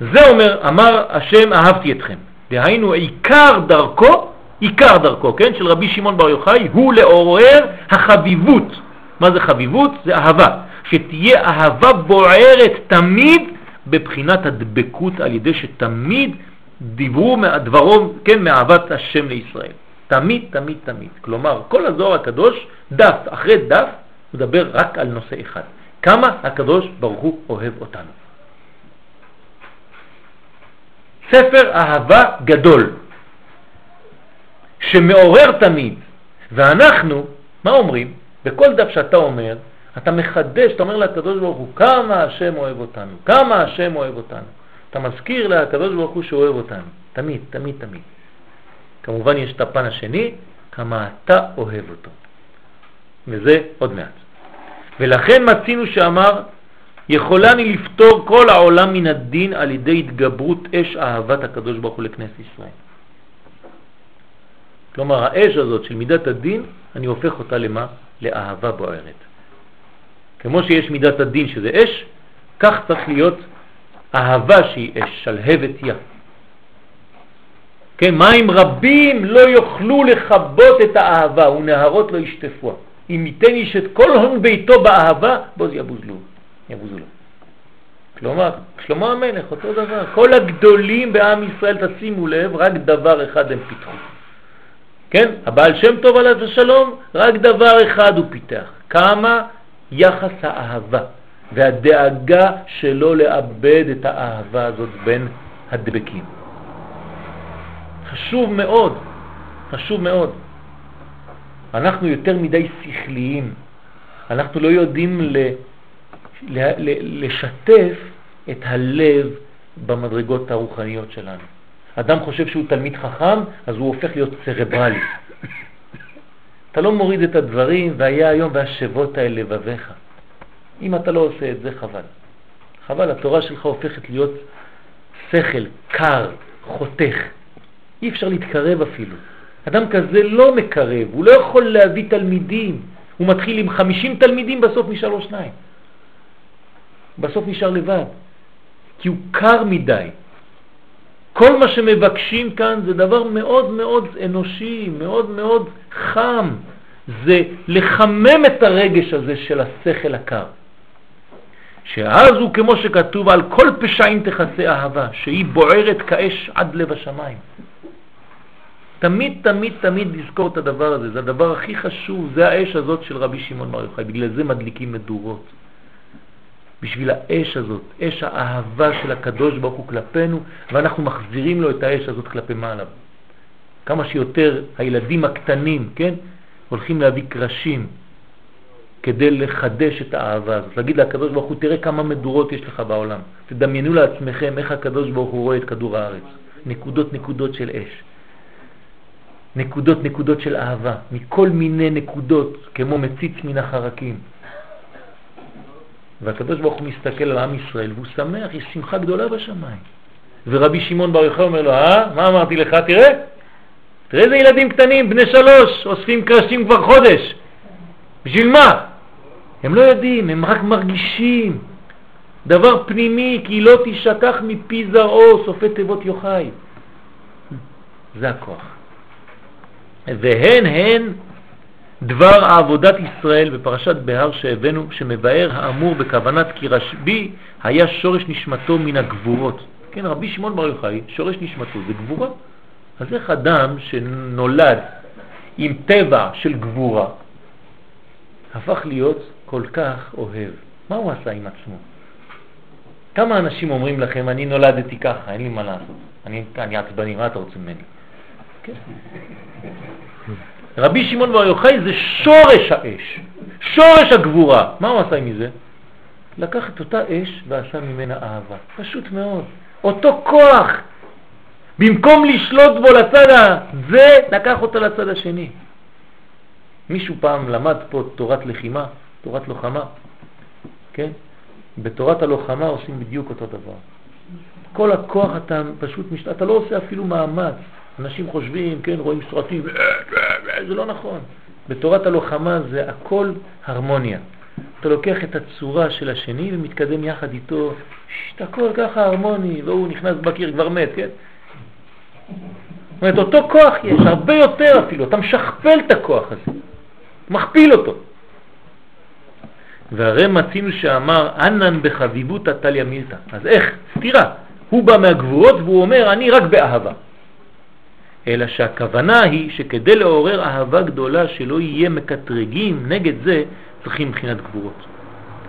זה אומר, אמר השם אהבתי אתכם. דהיינו עיקר דרכו, עיקר דרכו, כן, של רבי שמעון בר יוחאי, הוא לעורר החביבות. מה זה חביבות? זה אהבה. שתהיה אהבה בוערת תמיד בבחינת הדבקות על ידי שתמיד דיברו דברו, כן, מאהבת השם לישראל. תמיד, תמיד, תמיד. כלומר, כל הזוהר הקדוש, דף אחרי דף, מדבר רק על נושא אחד. כמה הקדוש ברוך הוא אוהב אותנו. ספר אהבה גדול, שמעורר תמיד, ואנחנו, מה אומרים? בכל דף שאתה אומר, אתה מחדש, אתה אומר לקדוש ברוך הוא, כמה השם אוהב אותנו, כמה השם אוהב אותנו. אתה מזכיר לקדוש ברוך הוא שהוא אוהב אותנו, תמיד, תמיד, תמיד. כמובן יש את הפן השני, כמה אתה אוהב אותו. וזה עוד מעט. ולכן מצינו שאמר, יכולני לפתור כל העולם מן הדין על ידי התגברות אש אהבת הקדוש ברוך הוא לכנסת ישראל. כלומר, האש הזאת של מידת הדין, אני הופך אותה למה? לאהבה בוערת. כמו שיש מידת הדין שזה אש, כך צריך להיות אהבה שהיא אש, שלהבת יא. כן, מים רבים לא יוכלו לכבות את האהבה ונהרות לא ישטפוה. אם ייתן איש את כל הון ביתו באהבה, בוז יבוזלו, יבוזו לו. כלומר, שלמה המלך, אותו דבר. כל הגדולים בעם ישראל, תשימו לב, רק דבר אחד הם פיתחו. כן, הבעל שם טוב עליו השלום, רק דבר אחד הוא פיתח. כמה יחס האהבה. והדאגה שלא לאבד את האהבה הזאת בין הדבקים. חשוב מאוד, חשוב מאוד. אנחנו יותר מדי שכליים, אנחנו לא יודעים ל, ל, ל, לשתף את הלב במדרגות הרוחניות שלנו. אדם חושב שהוא תלמיד חכם, אז הוא הופך להיות צרברלי. אתה לא מוריד את הדברים, והיה היום והשבות האל לבביך. אם אתה לא עושה את זה, חבל. חבל, התורה שלך הופכת להיות שכל, קר, חותך. אי אפשר להתקרב אפילו. אדם כזה לא מקרב, הוא לא יכול להביא תלמידים. הוא מתחיל עם 50 תלמידים, בסוף נשאר לו שניים. בסוף נשאר לבד, כי הוא קר מדי. כל מה שמבקשים כאן זה דבר מאוד מאוד אנושי, מאוד מאוד חם. זה לחמם את הרגש הזה של השכל הקר. שאז הוא כמו שכתוב על כל פשעים תכסה אהבה, שהיא בוערת כאש עד לב השמיים. תמיד, תמיד, תמיד לזכור את הדבר הזה, זה הדבר הכי חשוב, זה האש הזאת של רבי שמעון בר יוחאי, בגלל זה מדליקים מדורות. בשביל האש הזאת, אש האהבה של הקדוש ברוך הוא כלפינו, ואנחנו מחזירים לו את האש הזאת כלפי מעלה. כמה שיותר הילדים הקטנים, כן, הולכים להביא קרשים, כדי לחדש את האהבה הזאת. להגיד לקדוש ברוך הוא, תראה כמה מדורות יש לך בעולם. תדמיינו לעצמכם איך הקדוש ברוך הוא רואה את כדור הארץ. נקודות נקודות של אש. נקודות נקודות של אהבה, מכל מיני נקודות, כמו מציץ מן החרקים. והקדוש ברוך הוא מסתכל על עם ישראל והוא שמח, יש שמחה גדולה בשמיים. ורבי שמעון בר יוחאי אומר לו, אה, מה אמרתי לך? תראה, תראה איזה ילדים קטנים, בני שלוש, אוספים קרשים כבר חודש. בשביל מה? הם לא יודעים, הם רק מרגישים. דבר פנימי, כי לא תשכח מפי זרעו, סופי תיבות יוחאי. זה הכוח. והן הן דבר עבודת ישראל בפרשת בהר שהבאנו, שמבאר האמור בכוונת כי רשב"י היה שורש נשמתו מן הגבורות. כן, רבי שמעון בר יוחאי, שורש נשמתו זה גבורה. אז איך אדם שנולד עם טבע של גבורה, הפך להיות כל כך אוהב. מה הוא עשה עם עצמו? כמה אנשים אומרים לכם, אני נולדתי ככה, אין לי מה לעשות, אני, אני עצבני, מה אתה רוצה ממני? כן. רבי שמעון בר יוחאי זה שורש האש, שורש הגבורה. מה הוא עשה מזה? לקח את אותה אש ועשה ממנה אהבה. פשוט מאוד. אותו כוח, במקום לשלוט בו לצד הזה, לקח אותה לצד השני. מישהו פעם למד פה תורת לחימה, תורת לוחמה, כן? בתורת הלוחמה עושים בדיוק אותו דבר. כל הכוח אתה פשוט, משת... אתה לא עושה אפילו מאמץ. אנשים חושבים, כן, רואים סרטים, זה לא נכון. בתורת הלוחמה זה הכל הרמוניה. אתה לוקח את הצורה של השני ומתקדם יחד איתו, שת, הכל ככה הרמוני, והוא נכנס בקיר, כבר מת, כן? זאת אומרת, אותו כוח יש, הרבה יותר אפילו, אתה משכפל את הכוח הזה, מכפיל אותו. והרי מצינו שאמר ענן בחביבותא תליה מילתא. אז איך? סתירה. הוא בא מהגבורות והוא אומר אני רק באהבה. אלא שהכוונה היא שכדי לעורר אהבה גדולה שלא יהיה מקטרגים נגד זה, צריכים מבחינת גבורות.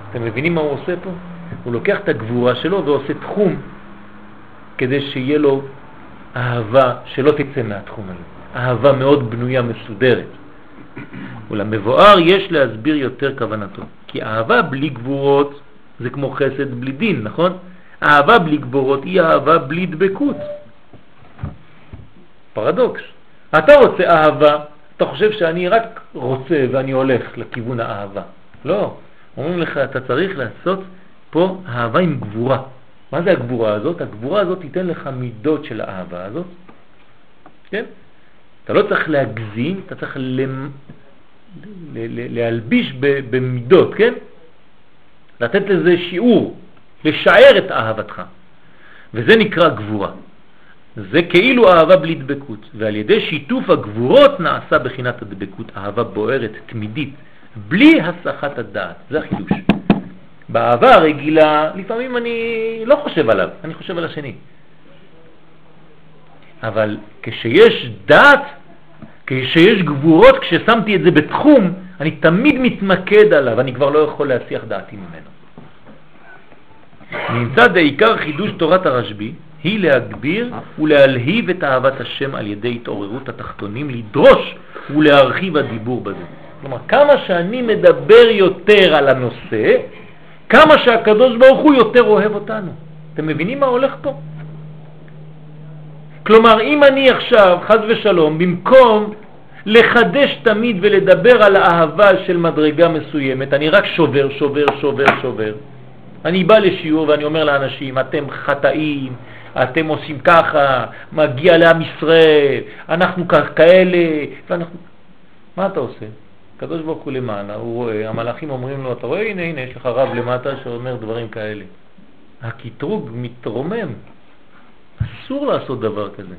אתם מבינים מה הוא עושה פה? הוא לוקח את הגבורה שלו ועושה תחום כדי שיהיה לו אהבה שלא תצא מהתחום הזה. אהבה מאוד בנויה, מסודרת. ולמבואר יש להסביר יותר כוונתו. כי אהבה בלי גבורות זה כמו חסד בלי דין, נכון? אהבה בלי גבורות היא אהבה בלי דבקות. פרדוקס. אתה רוצה אהבה, אתה חושב שאני רק רוצה ואני הולך לכיוון האהבה. לא. אומרים לך, אתה צריך לעשות פה אהבה עם גבורה. מה זה הגבורה הזאת? הגבורה הזאת תיתן לך מידות של האהבה הזאת. כן? אתה לא צריך להגזים, אתה צריך למ... להלביש במידות, כן? לתת לזה שיעור, לשער את אהבתך. וזה נקרא גבורה. זה כאילו אהבה בלי דבקות, ועל ידי שיתוף הגבורות נעשה בחינת הדבקות, אהבה בוערת, תמידית, בלי הסחת הדעת. זה החידוש. באהבה הרגילה, לפעמים אני לא חושב עליו, אני חושב על השני. אבל כשיש דעת, כשיש גבורות, כששמתי את זה בתחום, אני תמיד מתמקד עליו, אני כבר לא יכול להסיח דעתי ממנו. נמצא בעיקר חידוש תורת הרשב"י, היא להגביר ולהלהיב את אהבת השם על ידי התעוררות התחתונים, לדרוש ולהרחיב הדיבור בזה. כלומר, כמה שאני מדבר יותר על הנושא, כמה שהקדוש ברוך הוא יותר אוהב אותנו. אתם מבינים מה הולך פה? כלומר, אם אני עכשיו, חז ושלום, במקום לחדש תמיד ולדבר על האהבה של מדרגה מסוימת, אני רק שובר, שובר, שובר, שובר. אני בא לשיעור ואני אומר לאנשים, אתם חטאים, אתם עושים ככה, מגיע לעם ישראל, אנחנו כאלה, ואנחנו... מה אתה עושה? הקדוש ברוך הוא למעלה, הוא רואה, המלאכים אומרים לו, אתה רואה, הנה, הנה, יש לך רב למטה שאומר דברים כאלה. הקטרוג מתרומם. אסור לעשות דבר כזה.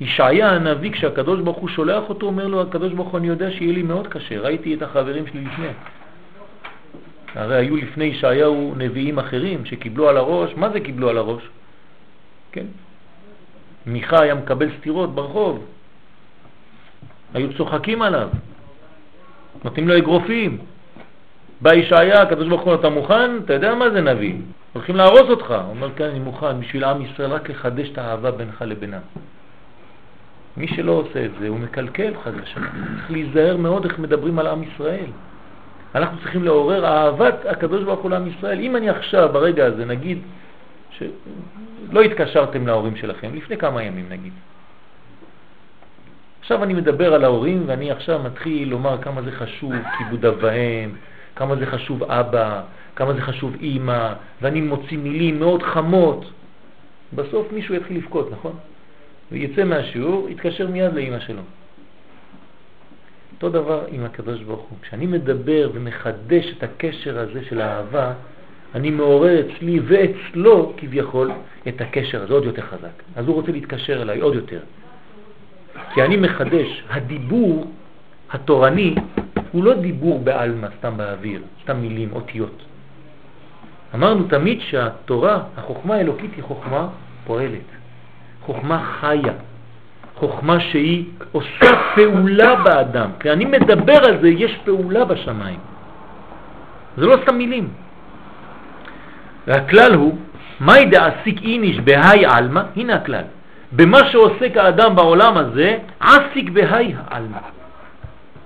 ישעיה הנביא, כשהקדוש ברוך הוא שולח אותו, אומר לו, הקדוש ברוך הוא, אני יודע שיהיה לי מאוד קשה, ראיתי את החברים שלי לפני. הרי היו לפני ישעיהו נביאים אחרים שקיבלו על הראש, מה זה קיבלו על הראש? כן? מיכה היה מקבל סתירות ברחוב, היו צוחקים עליו, נותנים לו אגרופים. בא ישעיה, הקדוש ברוך הוא, אתה מוכן? אתה יודע מה זה נביא? הולכים להרוס אותך. הוא אומר, כן, אני מוכן, בשביל עם ישראל רק לחדש את האהבה בינך לבינם. מי שלא עושה את זה, הוא מקלקל חד ושלום. צריך להיזהר מאוד איך מדברים על עם ישראל. אנחנו צריכים לעורר אהבת הקדוש ברוך הוא לעם ישראל. אם אני עכשיו, ברגע הזה, נגיד, שלא התקשרתם להורים שלכם, לפני כמה ימים נגיד. עכשיו אני מדבר על ההורים ואני עכשיו מתחיל לומר כמה זה חשוב כיבוד אבהם, כמה זה חשוב אבא, כמה זה חשוב אימא, ואני מוציא מילים מאוד חמות. בסוף מישהו יתחיל לבכות, נכון? ויצא מהשיעור, יתקשר מיד לאימא שלו. אותו דבר עם הקדוש ברוך הוא. כשאני מדבר ומחדש את הקשר הזה של האהבה, אני מעורר אצלי ואצלו כביכול את הקשר הזה עוד יותר חזק. אז הוא רוצה להתקשר אליי עוד יותר. כי אני מחדש, הדיבור התורני הוא לא דיבור בעלמא, סתם באוויר, סתם מילים, אותיות. אמרנו תמיד שהתורה, החוכמה האלוקית היא חוכמה פועלת, חוכמה חיה, חוכמה שהיא עושה פעולה באדם. כי אני מדבר על זה, יש פעולה בשמיים. זה לא סתם מילים. והכלל הוא, מהי דעסיק איניש בהי עלמא? הנה הכלל. במה שעוסק האדם בעולם הזה, עסיק בהי העלמא.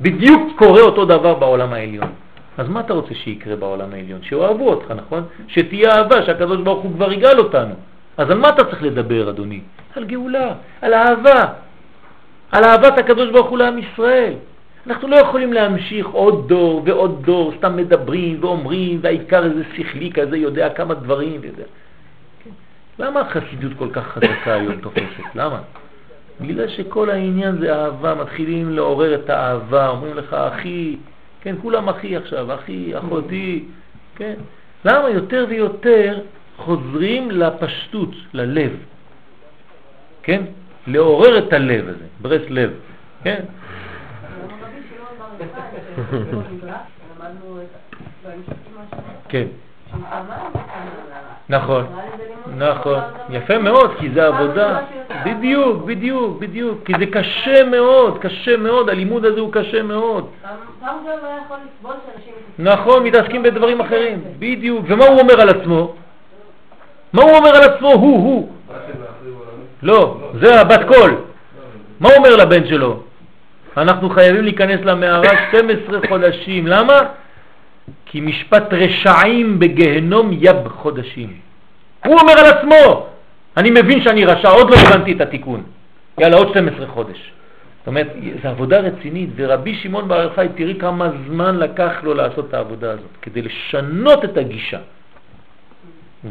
בדיוק קורה אותו דבר בעולם העליון. אז מה אתה רוצה שיקרה בעולם העליון? שאוהבו אותך, נכון? שתהיה אהבה, שהקדוש ברוך הוא כבר יגאל אותנו. אז על מה אתה צריך לדבר, אדוני? על גאולה, על אהבה, על אהבת הקדוש ברוך הוא לעם ישראל. אנחנו לא יכולים להמשיך עוד דור ועוד דור, סתם מדברים ואומרים, והעיקר איזה שכלי כזה יודע כמה דברים. יודע. כן. למה החסידות כל כך חזקה היום תופסת? למה? בגלל שכל העניין זה אהבה, מתחילים לעורר את האהבה, אומרים לך, אחי, כן, כולם אחי עכשיו, אחי, אחותי, כן. למה יותר ויותר חוזרים לפשטות, ללב, כן? לעורר את הלב הזה, ברס לב, כן? כן. נכון, נכון, יפה מאוד, כי זה עבודה, בדיוק, בדיוק, בדיוק, כי זה קשה מאוד, קשה מאוד, הלימוד הזה הוא קשה מאוד. נכון, מתעסקים בדברים אחרים, בדיוק, ומה הוא אומר על עצמו? מה הוא אומר על עצמו? הוא, הוא. לא, זה הבת קול. מה הוא אומר לבן שלו? אנחנו חייבים להיכנס למערה 12 חודשים. למה? כי משפט רשעים בגהנום יב חודשים. הוא אומר על עצמו, אני מבין שאני רשע, עוד לא הבנתי את התיקון. יאללה, עוד 12 חודש. זאת אומרת, זו עבודה רצינית, ורבי שמעון בר יוחאי, תראי כמה זמן לקח לו לעשות את העבודה הזאת, כדי לשנות את הגישה.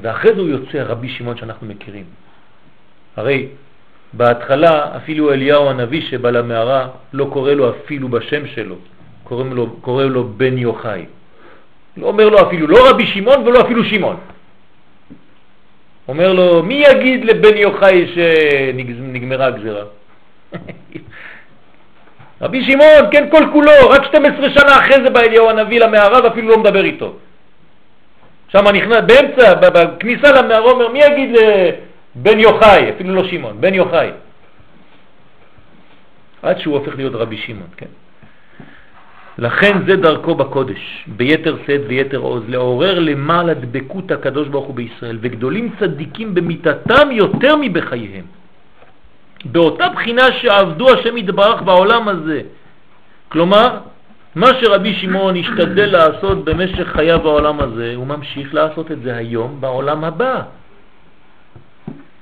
ואחרי זה הוא יוצא רבי שמעון שאנחנו מכירים. הרי בהתחלה אפילו אליהו הנביא שבא למערה לא קורא לו אפילו בשם שלו, קורא לו, קורא לו בן יוחאי. לא אומר לו אפילו לא רבי שמעון ולא אפילו שמעון. אומר לו, מי יגיד לבן יוחאי שנגמרה הגזרה? רבי שמעון, כן כל כולו, רק 12 שנה אחרי זה בא אליהו הנביא למערה ואפילו לא מדבר איתו. שם נכנס, באמצע, בכניסה למערה אומר, מי יגיד לבן יוחאי, אפילו לא שמעון, בן יוחאי. עד שהוא הופך להיות רבי שמעון, כן. לכן זה דרכו בקודש, ביתר שאת ויתר עוז, לעורר למעלה דבקות הקדוש ברוך הוא בישראל, וגדולים צדיקים במיתתם יותר מבחייהם. באותה בחינה שעבדו השם יתברך בעולם הזה. כלומר, מה שרבי שמעון השתדל לעשות במשך חייו בעולם הזה, הוא ממשיך לעשות את זה היום בעולם הבא.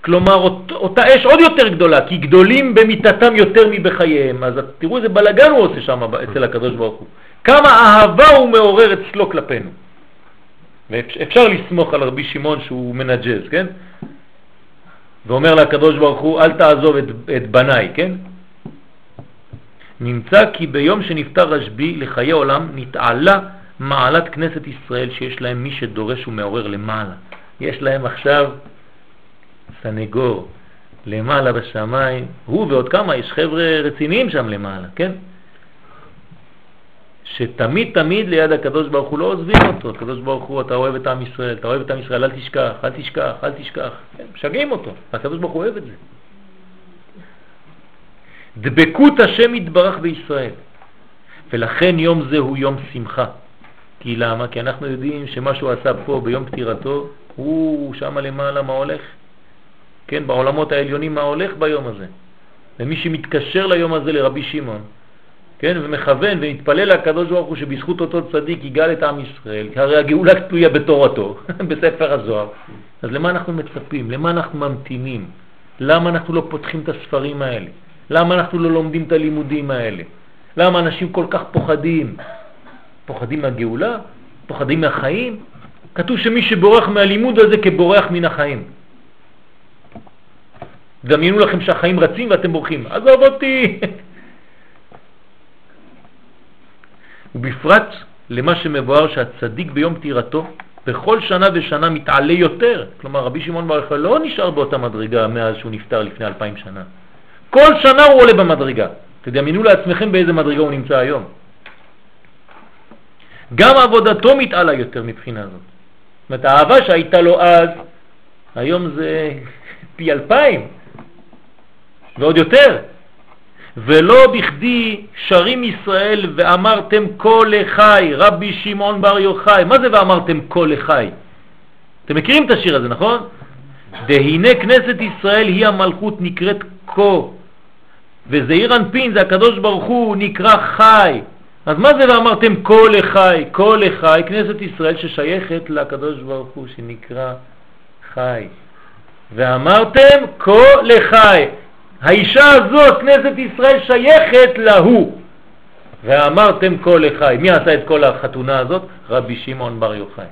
כלומר, אות, אותה אש עוד יותר גדולה, כי גדולים במיטתם יותר מבחייהם. אז תראו איזה בלגן הוא עושה שם אצל הקדוש ברוך הוא. כמה אהבה הוא מעורר אצלו כלפינו. ואפשר לסמוך על רבי שמעון שהוא מנג'ז, כן? ואומר לקדוש ברוך הוא, אל תעזוב את, את בניי, כן? נמצא כי ביום שנפטר רשב"י לחיי עולם נתעלה מעלת כנסת ישראל שיש להם מי שדורש ומעורר למעלה. יש להם עכשיו סנגור למעלה בשמיים, הוא ועוד כמה, יש חבר'ה רציניים שם למעלה, כן? שתמיד תמיד ליד הקדוש ברוך הוא לא עוזבים אותו, הקדוש ברוך הוא, אתה אוהב את עם ישראל, אתה אוהב את עם ישראל, אל תשכח, אל תשכח, אל תשכח, כן, משגעים אותו, הקדוש ברוך הוא אוהב את זה. דבקות השם יתברך בישראל. ולכן יום זה הוא יום שמחה. כי למה? כי אנחנו יודעים שמה שהוא עשה פה ביום פטירתו, הוא שם למעלה מה הולך? כן, בעולמות העליונים מה הולך ביום הזה. ומי שמתקשר ליום הזה לרבי שמעון, כן, ומכוון ומתפלל לקדוש ברוך הוא שבזכות אותו צדיק יגאל את עם ישראל, כי הרי הגאולה תלויה בתורתו, בספר הזוהר. אז למה אנחנו מצפים? למה אנחנו ממתינים? למה אנחנו לא פותחים את הספרים האלה? למה אנחנו לא לומדים את הלימודים האלה? למה אנשים כל כך פוחדים? פוחדים מהגאולה? פוחדים מהחיים? כתוב שמי שבורח מהלימוד הזה כבורח מן החיים. דמיינו לכם שהחיים רצים ואתם בורחים. עזוב אותי! ובפרט למה שמבואר שהצדיק ביום פטירתו בכל שנה ושנה מתעלה יותר. כלומר, רבי שמעון בר יוחאי לא נשאר באותה מדרגה מאז שהוא נפטר לפני אלפיים שנה. כל שנה הוא עולה במדרגה. תדמיינו לעצמכם באיזה מדרגה הוא נמצא היום. גם עבודתו מתעלה יותר מבחינה זאת. זאת אומרת, האהבה שהייתה לו אז, היום זה פי אלפיים, ועוד יותר. ולא בכדי שרים ישראל ואמרתם כל לחי, רבי שמעון בר יוחאי. מה זה ואמרתם כל לחי? אתם מכירים את השיר הזה, נכון? דהנה כנסת ישראל היא המלכות נקראת כה, וזעיר אנפין זה הקדוש ברוך הוא נקרא חי. אז מה זה ואמרתם כה לחי? כה לחי, כנסת ישראל ששייכת לקדוש ברוך הוא שנקרא חי. ואמרתם כה לחי. האישה הזאת, כנסת ישראל, שייכת להוא. ואמרתם כה לחי. מי עשה את כל החתונה הזאת? רבי שמעון בר יוחאי.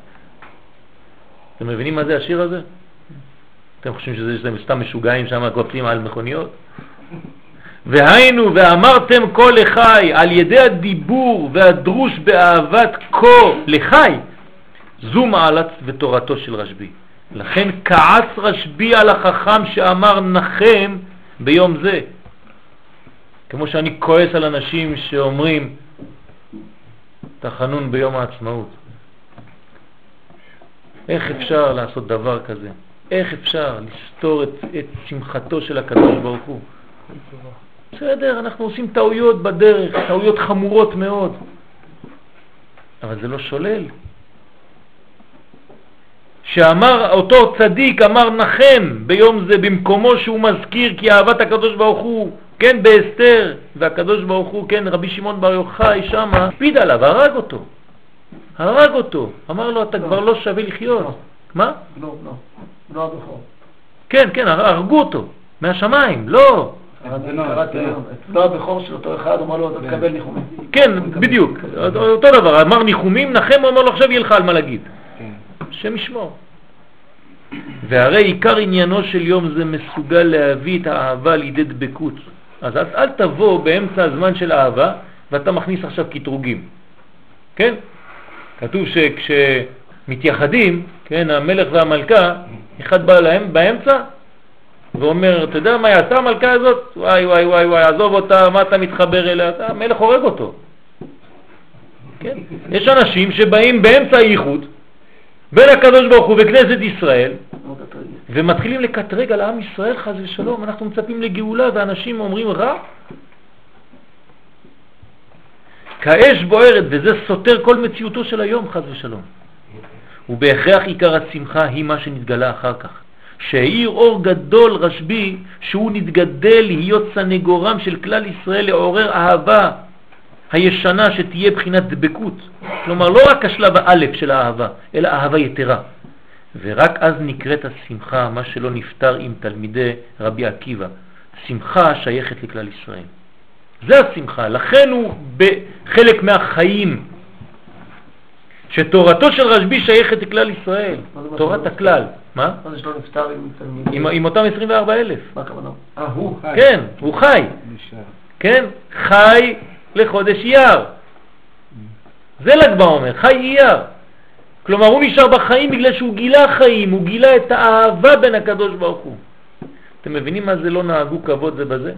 אתם מבינים מה זה השיר הזה? אתם חושבים שזה סתם משוגעים שם קופצים על מכוניות? והיינו ואמרתם כה לחי על ידי הדיבור והדרוש באהבת כה לחי זו מעלת ותורתו של רשב"י. לכן כעס רשב"י על החכם שאמר נחם ביום זה. כמו שאני כועס על אנשים שאומרים תחנון ביום העצמאות. איך אפשר לעשות דבר כזה? איך אפשר לסתור את, את שמחתו של הקדוש ברוך הוא? בסדר, אנחנו עושים טעויות בדרך, טעויות חמורות מאוד, אבל זה לא שולל. שאמר אותו צדיק, אמר נחם ביום זה במקומו שהוא מזכיר כי אהבת הקדוש ברוך הוא, כן, באסתר, והקדוש ברוך הוא, כן, רבי שמעון בר יוחאי שמה, הקפיד עליו, הרג אותו. הרג אותו. אמר לו, אתה לא. כבר לא שווה לחיות. לא. מה? לא, לא. לא הבכור. כן, כן, הרגו אותו. מהשמיים, לא. לא הבכור של אותו אחד, אמר לו, אתה תקבל ניחומים. כן, בדיוק. אותו דבר, אמר ניחומים, נחם, אמר לו, עכשיו יהיה לך על מה להגיד. השם ישמור. והרי עיקר עניינו של יום זה מסוגל להביא את האהבה לידי דבקות. אז אל תבוא באמצע הזמן של אהבה ואתה מכניס עכשיו קטרוגים. כן? כתוב שכשמתייחדים, כן, המלך והמלכה, אחד בא להם באמצע ואומר, אתה יודע מה יעשה המלכה הזאת? וואי וואי וואי וואי, עזוב אותה, מה אתה מתחבר אליה? המלך הורג אותו. כן? יש אנשים שבאים באמצע הייחוד בין הקדוש ברוך הוא וכנסת ישראל ומתחילים לקטרג על עם ישראל חז ושלום, אנחנו מצפים לגאולה ואנשים אומרים רע? כאש בוערת וזה סותר כל מציאותו של היום חז ושלום. ובהכרח עיקר השמחה היא מה שנתגלה אחר כך. שהאיר אור גדול רשב"י שהוא נתגדל להיות סנגורם של כלל ישראל לעורר אהבה הישנה שתהיה בחינת דבקות. כלומר, לא רק השלב האלף של האהבה, אלא אהבה יתרה. ורק אז נקראת השמחה, מה שלא נפטר עם תלמידי רבי עקיבא. שמחה שייכת לכלל ישראל. זה השמחה, לכן הוא בחלק מהחיים, שתורתו של רשב"י שייכת לכלל ישראל, תורת הכלל. מה? מה זה שלא נפטר עם תלמידים? עם אותם 24 אלף. מה הכוונה? אה, הוא חי. כן, הוא חי. כן, חי לחודש אייר. זה ל"ג בעומר, חי אייר. כלומר, הוא נשאר בחיים בגלל שהוא גילה חיים, הוא גילה את האהבה בין הקדוש ברוך הוא. אתם מבינים מה זה לא נהגו כבוד זה בזה?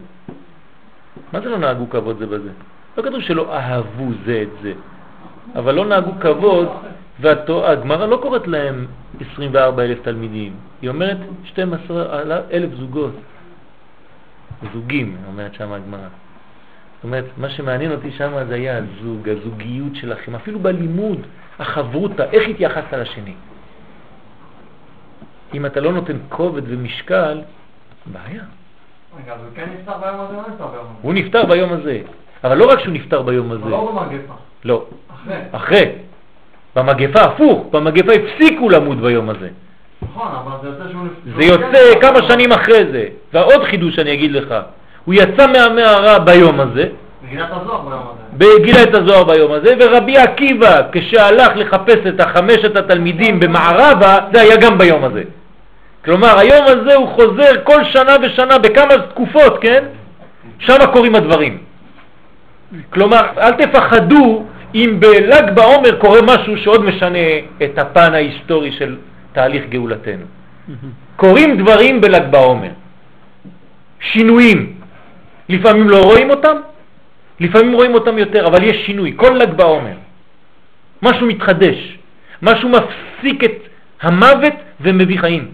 מה זה לא נהגו כבוד זה בזה? לא כתוב שלא אהבו זה את זה, אבל לא נהגו כבוד, והגמרא לא קוראת להם 24 אלף תלמידים, היא אומרת 12 אלף זוגות, זוגים, אומרת שם הגמרא. אומרת, מה שמעניין אותי שם זה היה הזוג, הזוגיות שלכם, אפילו בלימוד, החברותה, איך התייחסת לשני. אם אתה לא נותן כובד ומשקל, בעיה. רגע, אז הוא כן נפטר ביום הזה או לא נפטר ביום הזה? הוא נפטר ביום הזה, אבל לא רק שהוא נפטר ביום הזה. לא במגפה. לא. אחרי. אחרי. במגפה הפוך, במגפה הפסיקו למות ביום הזה. נכון, אבל זה יוצא שהוא נפטר. זה יוצא כמה שנים אחרי זה. ועוד חידוש אני אגיד לך, הוא יצא מהמערה ביום הזה, גילה את הזוהר ביום הזה, ורבי עקיבא, כשהלך לחפש את החמשת התלמידים במערבה, זה היה גם ביום הזה. כלומר, היום הזה הוא חוזר כל שנה ושנה בכמה תקופות, כן? שם קורים הדברים. כלומר, אל תפחדו אם בל"ג בעומר קורה משהו שעוד משנה את הפן ההיסטורי של תהליך גאולתנו. קורים דברים בל"ג בעומר, שינויים. לפעמים לא רואים אותם, לפעמים רואים אותם יותר, אבל יש שינוי, כל ל"ג בעומר. משהו מתחדש, משהו מפסיק את המוות ומביא חיים.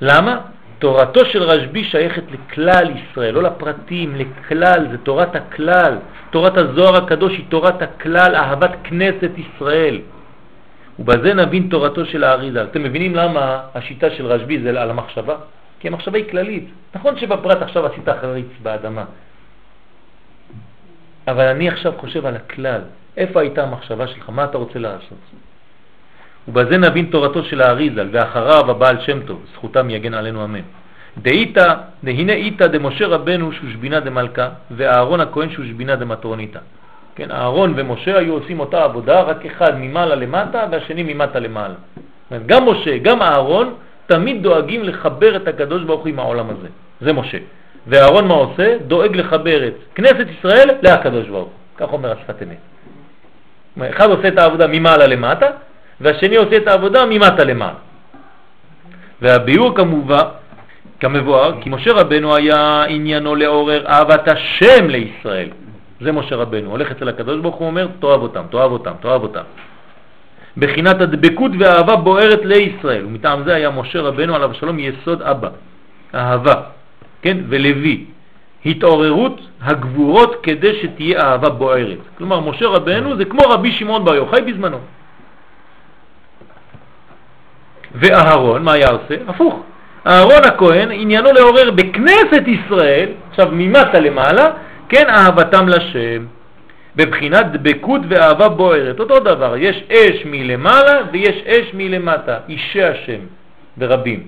למה? תורתו של רשב"י שייכת לכלל ישראל, לא לפרטים, לכלל, זה תורת הכלל. תורת הזוהר הקדוש היא תורת הכלל, אהבת כנסת ישראל. ובזה נבין תורתו של האריזה. אתם מבינים למה השיטה של רשב"י זה על המחשבה? כי המחשבה היא כללית. נכון שבפרט עכשיו עשית חריץ באדמה, אבל אני עכשיו חושב על הכלל. איפה הייתה המחשבה שלך? מה אתה רוצה לעשות? ובזה נבין תורתו של האריזל, ואחריו הבעל שם טוב, זכותם יגן עלינו אמן. דהיתא, דהנה איתא דמשה רבנו שושבינה דמלכה, ואהרון הכהן שושבינה דמטרוניתא. כן, אהרון ומשה היו עושים אותה עבודה, רק אחד ממעלה למטה והשני ממטה למעלה. גם משה, גם אהרון, תמיד דואגים לחבר את הקדוש ברוך הוא עם העולם הזה. זה משה. ואהרון מה עושה? דואג לחבר את כנסת ישראל להקדוש ברוך הוא. כך אומר השפת אמת. אחד עושה את העבודה ממעלה למטה, והשני עושה את העבודה ממטה למעלה. והביאור כמובן, כמבואר, כי משה רבנו היה עניינו לעורר אהבת השם לישראל. זה משה רבנו, הולך אצל הקדוש ברוך הוא אומר, תאהב אותם, תאהב אותם, תאהב אותם. בחינת הדבקות והאהבה בוערת לישראל, ומטעם זה היה משה רבנו עליו השלום יסוד אבא, אהבה, כן, ולוי, התעוררות הגבורות כדי שתהיה אהבה בוערת. כלומר, משה רבנו זה כמו רבי שמעון בר יוחאי בזמנו. ואהרון, מה היה עושה? הפוך. אהרון הכהן עניינו לעורר בכנסת ישראל, עכשיו ממטה למעלה, כן אהבתם לשם, בבחינת דבקות ואהבה בוערת. אותו דבר, יש אש מלמעלה ויש אש מלמטה, אישי השם ברבים.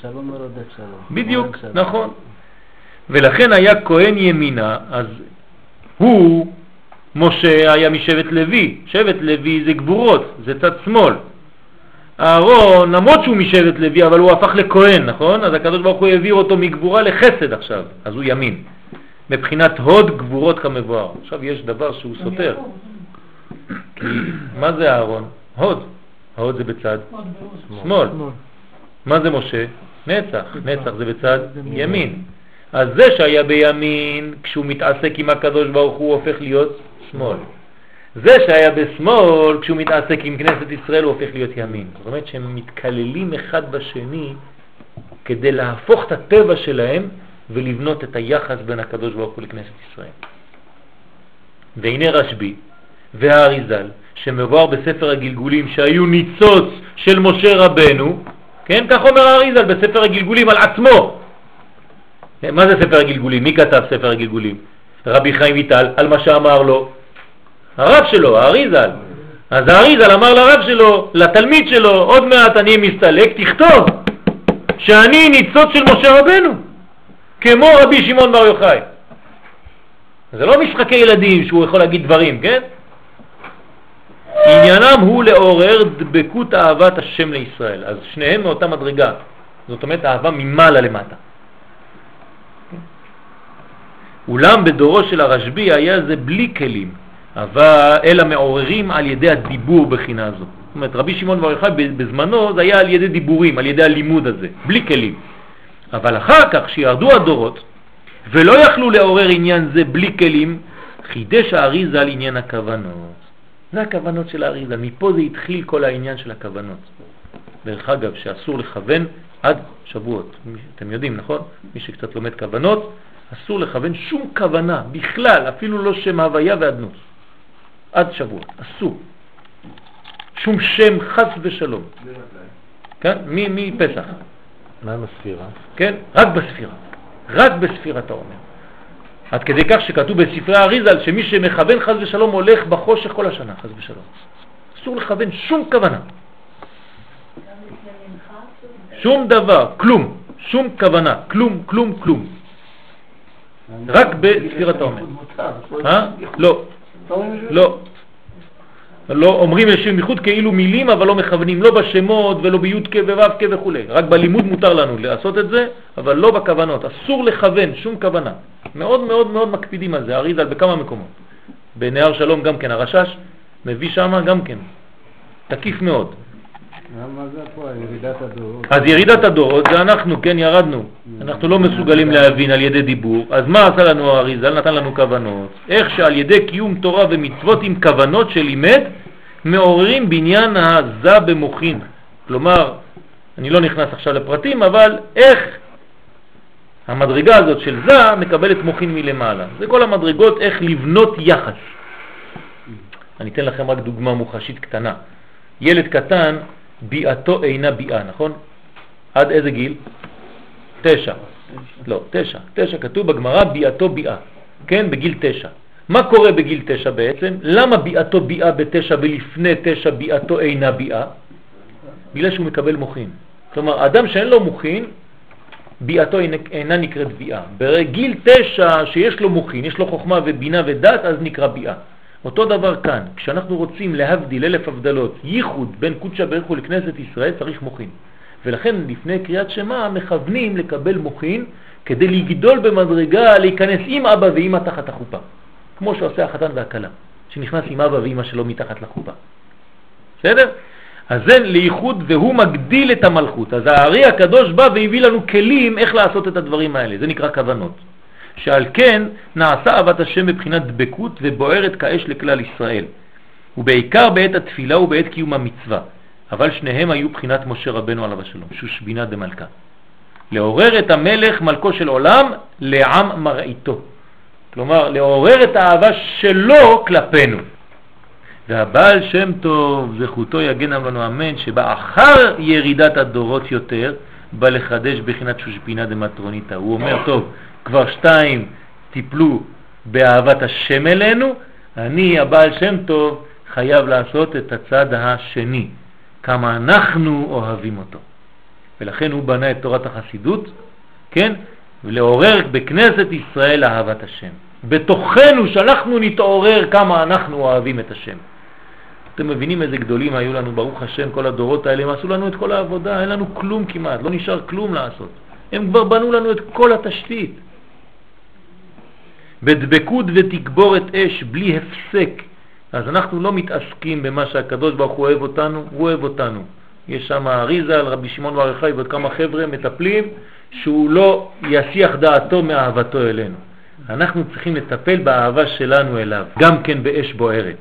שלום ורודף שלום. בדיוק, נכון. ולכן היה כהן ימינה, אז הוא, משה היה משבט לוי, שבט לוי זה גבורות, זה צד שמאל. אהרון, למרות שהוא משבט לוי, אבל הוא הפך לכהן, נכון? אז הקדוש ברוך הוא העביר אותו מגבורה לחסד עכשיו, אז הוא ימין. מבחינת הוד גבורות כמבואר. עכשיו יש דבר שהוא סותר. כי מה זה אהרון? הוד. הוד זה בצד שמאל. מה זה משה? נצח. נצח זה בצד ימין. אז זה שהיה בימין, כשהוא מתעסק עם הקדוש ברוך הוא הופך להיות שמאל. זה שהיה בשמאל, כשהוא מתעסק עם כנסת ישראל הוא הופך להיות ימין. זאת אומרת שהם מתקללים אחד בשני כדי להפוך את הטבע שלהם ולבנות את היחס בין הקדוש ברוך הוא לכנסת ישראל. והנה רשב"י והאריזל, שמבואר בספר הגלגולים שהיו ניצוץ של משה רבנו, כן, כך אומר האריזל בספר הגלגולים על עצמו. מה זה ספר הגלגולים? מי כתב ספר הגלגולים? רבי חיים ויטל, על מה שאמר לו הרב שלו, האריזל. אז האריזל אמר לרב שלו, לתלמיד שלו, עוד מעט אני מסתלק, תכתוב שאני ניצוץ של משה רבנו. כמו רבי שמעון בר יוחאי. זה לא משחקי ילדים שהוא יכול להגיד דברים, כן? עניינם הוא לעורר דבקות אהבת השם לישראל. אז שניהם מאותה מדרגה. זאת אומרת אהבה ממעלה למטה. אולם בדורו של הרשב"י היה זה בלי כלים, אבל אלא מעוררים על ידי הדיבור בחינה זו. זאת אומרת, רבי שמעון בר יוחאי בזמנו זה היה על ידי דיבורים, על ידי הלימוד הזה, בלי כלים. אבל אחר כך שירדו הדורות ולא יכלו לעורר עניין זה בלי כלים, חידש האריזה על עניין הכוונות. זה הכוונות של האריזה, מפה זה התחיל כל העניין של הכוונות. דרך אגב, שאסור לכוון עד שבועות. אתם יודעים, נכון? מי שקצת לומד כוונות, אסור לכוון שום כוונה בכלל, אפילו לא שם הוויה ואדנות. עד שבועות, אסור. שום שם חס ושלום. כן? מפסח. מה עם הספירה? כן, רק בספירה. רק בספירה אתה אומר. עד כדי כך שכתוב בספרי האריזל שמי שמכוון חז ושלום הולך בחושך כל השנה, חז ושלום. אסור לכוון שום כוונה. שום דבר, כלום, שום כוונה, כלום, כלום, כלום. רק בספירת העומר. אה? לא, לא. לא אומרים לשם מיחוד כאילו מילים, אבל לא מכוונים לא בשמות ולא בי' כ' וכו'. רק בלימוד מותר לנו לעשות את זה, אבל לא בכוונות. אסור לכוון שום כוונה. מאוד מאוד מאוד מקפידים על זה, אריזל בכמה מקומות. בנהר שלום גם כן, הרשש מביא שם גם כן. תקיף מאוד. מה זה פה, ירידת הדורות? אז ירידת הדורות זה אנחנו, כן, ירדנו. אנחנו לא מסוגלים להבין על ידי דיבור. אז מה עשה לנו האריזל? נתן לנו כוונות. איך שעל ידי קיום תורה ומצוות עם כוונות שלימד, מעוררים בניין הזה במוחין. כלומר, אני לא נכנס עכשיו לפרטים, אבל איך המדרגה הזאת של זה מקבלת מוחין מלמעלה. זה כל המדרגות איך לבנות יחס. אני אתן לכם רק דוגמה מוחשית קטנה. ילד קטן, ביאתו אינה ביאה, נכון? עד איזה גיל? תשע. לא, תשע. תשע כתוב בגמרא ביאתו ביאה, כן? בגיל תשע. מה קורה בגיל תשע בעצם? למה ביאתו ביאה בתשע ולפני תשע ביאתו אינה ביאה? בגלל שהוא מקבל מוכין. כלומר, אדם שאין לו מוכין, ביאתו אינה נקראת ביאה. בגיל תשע שיש לו מוכין, יש לו חוכמה ובינה ודת, אז נקרא ביאה. אותו דבר כאן, כשאנחנו רוצים להבדיל אלף הבדלות, ייחוד בין קודשא הוא לכנסת ישראל, צריך מוכין. ולכן לפני קריאת שמה מכוונים לקבל מוכין כדי לגדול במדרגה, להיכנס עם אבא ואמא תחת החופה. כמו שעושה החתן והכלה, שנכנס עם אבא ואמא שלו מתחת לחופה. בסדר? אז זה לייחוד והוא מגדיל את המלכות. אז הארי הקדוש בא והביא לנו כלים איך לעשות את הדברים האלה, זה נקרא כוונות. שעל כן נעשה אהבת השם מבחינת דבקות ובוערת כאש לכלל ישראל, ובעיקר בעת התפילה ובעת קיום המצווה, אבל שניהם היו בחינת משה רבנו עליו השלום, שושבינה דמלכה. לעורר את המלך מלכו של עולם לעם מראיתו. כלומר, לעורר את האהבה שלו כלפינו. והבעל שם טוב, זכותו יגן עלינו אמן, שבא אחר ירידת הדורות יותר, בא לחדש בחינת שושבינה דמטרוניתא. הוא אומר, טוב, כבר שתיים טיפלו באהבת השם אלינו, אני, הבעל שם טוב, חייב לעשות את הצד השני, כמה אנחנו אוהבים אותו. ולכן הוא בנה את תורת החסידות, כן? ולעורר בכנסת ישראל אהבת השם. בתוכנו שאנחנו נתעורר כמה אנחנו אוהבים את השם. אתם מבינים איזה גדולים היו לנו, ברוך השם, כל הדורות האלה, הם עשו לנו את כל העבודה, אין לנו כלום כמעט, לא נשאר כלום לעשות. הם כבר בנו לנו את כל התשתית. בדבקות ותגבורת אש בלי הפסק. אז אנחנו לא מתעסקים במה שהקדוש ברוך הוא אוהב אותנו, הוא אוהב אותנו. יש שם אריזה על רבי שמעון בר ועוד כמה חבר'ה מטפלים שהוא לא יסיח דעתו מאהבתו אלינו. אנחנו צריכים לטפל באהבה שלנו אליו, גם כן באש בוערת.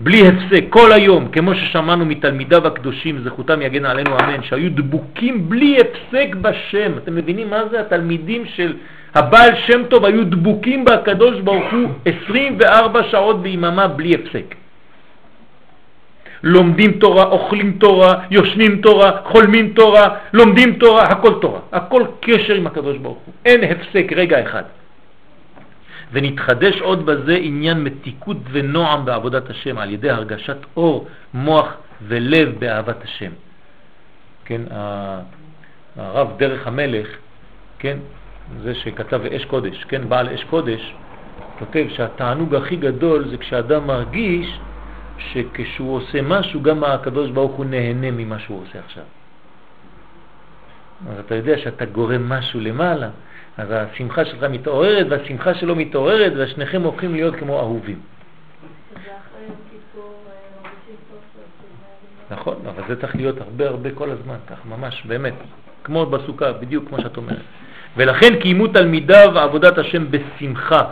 בלי הפסק, כל היום, כמו ששמענו מתלמידיו הקדושים, זכותם יגן עלינו אמן, שהיו דבוקים בלי הפסק בשם. אתם מבינים מה זה? התלמידים של הבעל שם טוב היו דבוקים בקדוש ברוך הוא 24 שעות ביממה בלי הפסק. לומדים תורה, אוכלים תורה, יושנים תורה, חולמים תורה, לומדים תורה, הכל תורה, הכל קשר עם הקדוש ברוך הוא. אין הפסק רגע אחד. ונתחדש עוד בזה עניין מתיקות ונועם בעבודת השם על ידי הרגשת אור, מוח ולב באהבת השם. כן, הרב דרך המלך, כן, זה שכתב אש קודש, כן, בעל אש קודש, כותב שהתענוג הכי גדול זה כשאדם מרגיש שכשהוא עושה משהו, גם הקדוש ברוך הוא נהנה ממה שהוא עושה עכשיו. אז אתה יודע שאתה גורם משהו למעלה, אז השמחה שלך מתעוררת והשמחה שלו מתעוררת ושניכם הופכים להיות כמו אהובים. נכון, אבל זה צריך להיות הרבה הרבה כל הזמן, כך ממש, באמת, כמו בסוכה, בדיוק כמו שאת אומרת. ולכן קיימו תלמידיו עבודת השם בשמחה.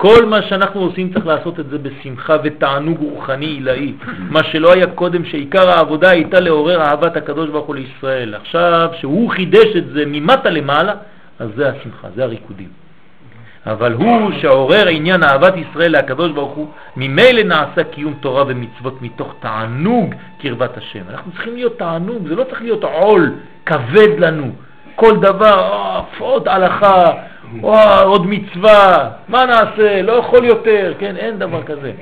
כל מה שאנחנו עושים צריך לעשות את זה בשמחה ותענוג רוחני עילאי. מה שלא היה קודם, שעיקר העבודה הייתה לעורר אהבת הקדוש ברוך הוא לישראל. עכשיו, שהוא חידש את זה ממטה למעלה, אז זה השמחה, זה הריקודים. אבל הוא שעורר עניין אהבת ישראל לקדוש ברוך הוא, ממילא נעשה קיום תורה ומצוות מתוך תענוג קרבת השם. אנחנו צריכים להיות תענוג, זה לא צריך להיות עול כבד לנו. כל דבר, אה, עוד הלכה, עוד מצווה, מה נעשה, לא יכול יותר, כן, אין דבר כזה.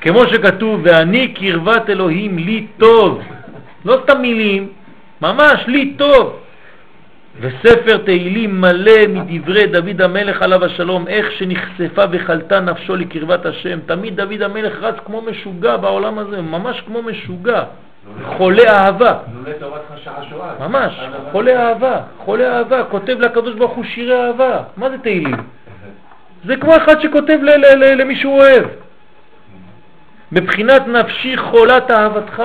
כמו שכתוב, ואני קרבת אלוהים לי טוב, לא סתם מילים, ממש לי טוב. וספר תהילים מלא מדברי דוד המלך עליו השלום, איך שנחשפה וחלתה נפשו לקרבת השם. תמיד דוד המלך רץ כמו משוגע בעולם הזה, ממש כמו משוגע. חולה אהבה. ממש, חולה אהבה, חולה אהבה, כותב לקדוש ברוך הוא שירי אהבה. מה זה תהילים? זה כמו אחד שכותב למי שהוא אוהב. מבחינת נפשי חולת אהבתך.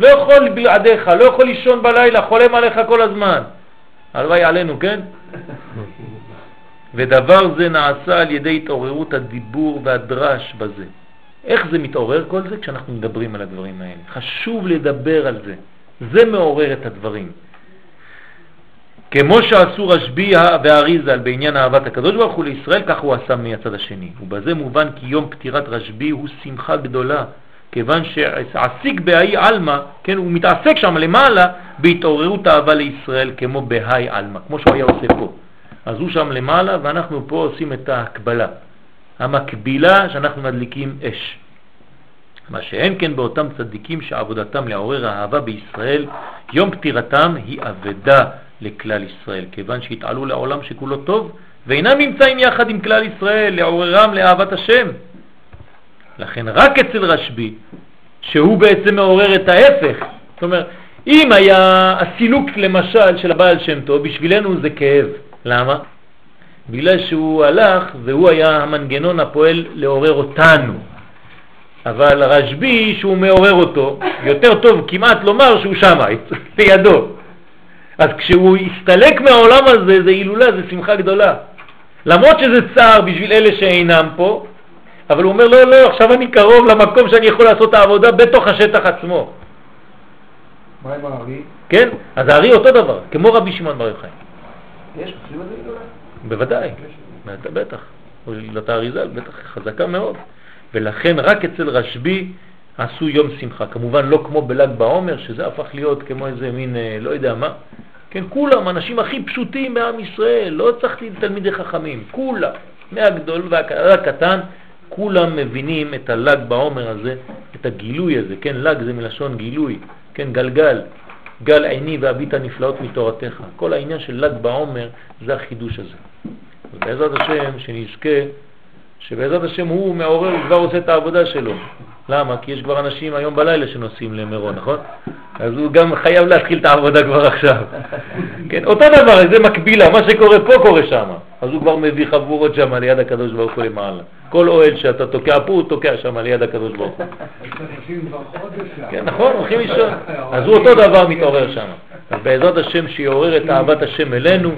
לא יכול בלעדיך, לא יכול לישון בלילה, חולם עליך כל הזמן. הלוואי עלינו, כן? ודבר זה נעשה על ידי התעוררות הדיבור והדרש בזה. איך זה מתעורר כל זה? כשאנחנו מדברים על הדברים האלה. חשוב לדבר על זה. זה מעורר את הדברים. כמו שעשו רשב"י והאריזל בעניין אהבת הקדוש ברוך הוא לישראל, כך הוא עשה מהצד השני. ובזה מובן כי יום פטירת רשב"י הוא שמחה גדולה, כיוון שעסיק בהאי עלמא, כן, הוא מתעסק שם למעלה בהתעוררות אהבה לישראל כמו בהאי עלמא, כמו שהוא היה עושה פה. אז הוא שם למעלה ואנחנו פה עושים את ההקבלה, המקבילה שאנחנו מדליקים אש. מה שאין כן באותם צדיקים שעבודתם לעורר האהבה בישראל, יום פטירתם היא אבדה לכלל ישראל, כיוון שהתעלו לעולם שכולו טוב, ואינם נמצאים יחד עם כלל ישראל לעוררם לאהבת השם. לכן רק אצל רשב"י, שהוא בעצם מעורר את ההפך, זאת אומרת, אם היה הסילוק למשל של הבעל שם טוב, בשבילנו זה כאב. למה? בגלל שהוא הלך והוא היה המנגנון הפועל לעורר אותנו. אבל רשב"י, שהוא מעורר אותו, יותר טוב כמעט לומר שהוא שמה, לידו. אז כשהוא הסתלק מהעולם הזה, זה הילולה, זה שמחה גדולה. למרות שזה צער בשביל אלה שאינם פה, אבל הוא אומר, לא, לא, עכשיו אני קרוב למקום שאני יכול לעשות את העבודה בתוך השטח עצמו. מה עם הארי? כן, אז הארי אותו דבר, כמו רבי שמעון בר יוחאי. יש, עושים את זה הילולה? בוודאי, בטח. הילולת האריזל, בטח חזקה מאוד. ולכן רק אצל רשב"י עשו יום שמחה. כמובן לא כמו בל"ג בעומר, שזה הפך להיות כמו איזה מין, אה, לא יודע מה. כן, כולם, אנשים הכי פשוטים מעם ישראל, לא צריך תלמידי חכמים, כולם, מהגדול והקטן, כולם מבינים את הל"ג בעומר הזה, את הגילוי הזה, כן, ל"ג זה מלשון גילוי, כן, גלגל, גל עיני והביט הנפלאות מתורתך. כל העניין של ל"ג בעומר זה החידוש הזה. ובעזרת השם שנזכה שבעזרת השם הוא מעורר, הוא כבר עושה את העבודה שלו. למה? כי יש כבר אנשים היום בלילה שנוסעים למירון, נכון? אז הוא גם חייב להתחיל את העבודה כבר עכשיו. כן, אותו דבר, זה מקבילה, מה שקורה פה קורה שם. אז הוא כבר מביא חבורות שם ליד הקדוש ברוך הוא למעלה. כל אוהל שאתה תוקע פה, הוא תוקע שם ליד הקדוש ברוך הוא. כן, נכון, הולכים לישון. אז הוא אותו דבר מתעורר שם. אז בעזרת השם שיעורר את אהבת השם אלינו,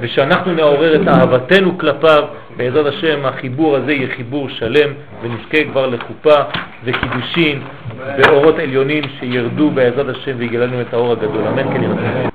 ושאנחנו נעורר את אהבתנו כלפיו, בעזרת השם החיבור הזה יהיה חיבור שלם, ונזכה כבר לחופה וקידושין ואורות עליונים שירדו בעזרת השם ויגלנו את האור הגדול. אמן כן ירצה.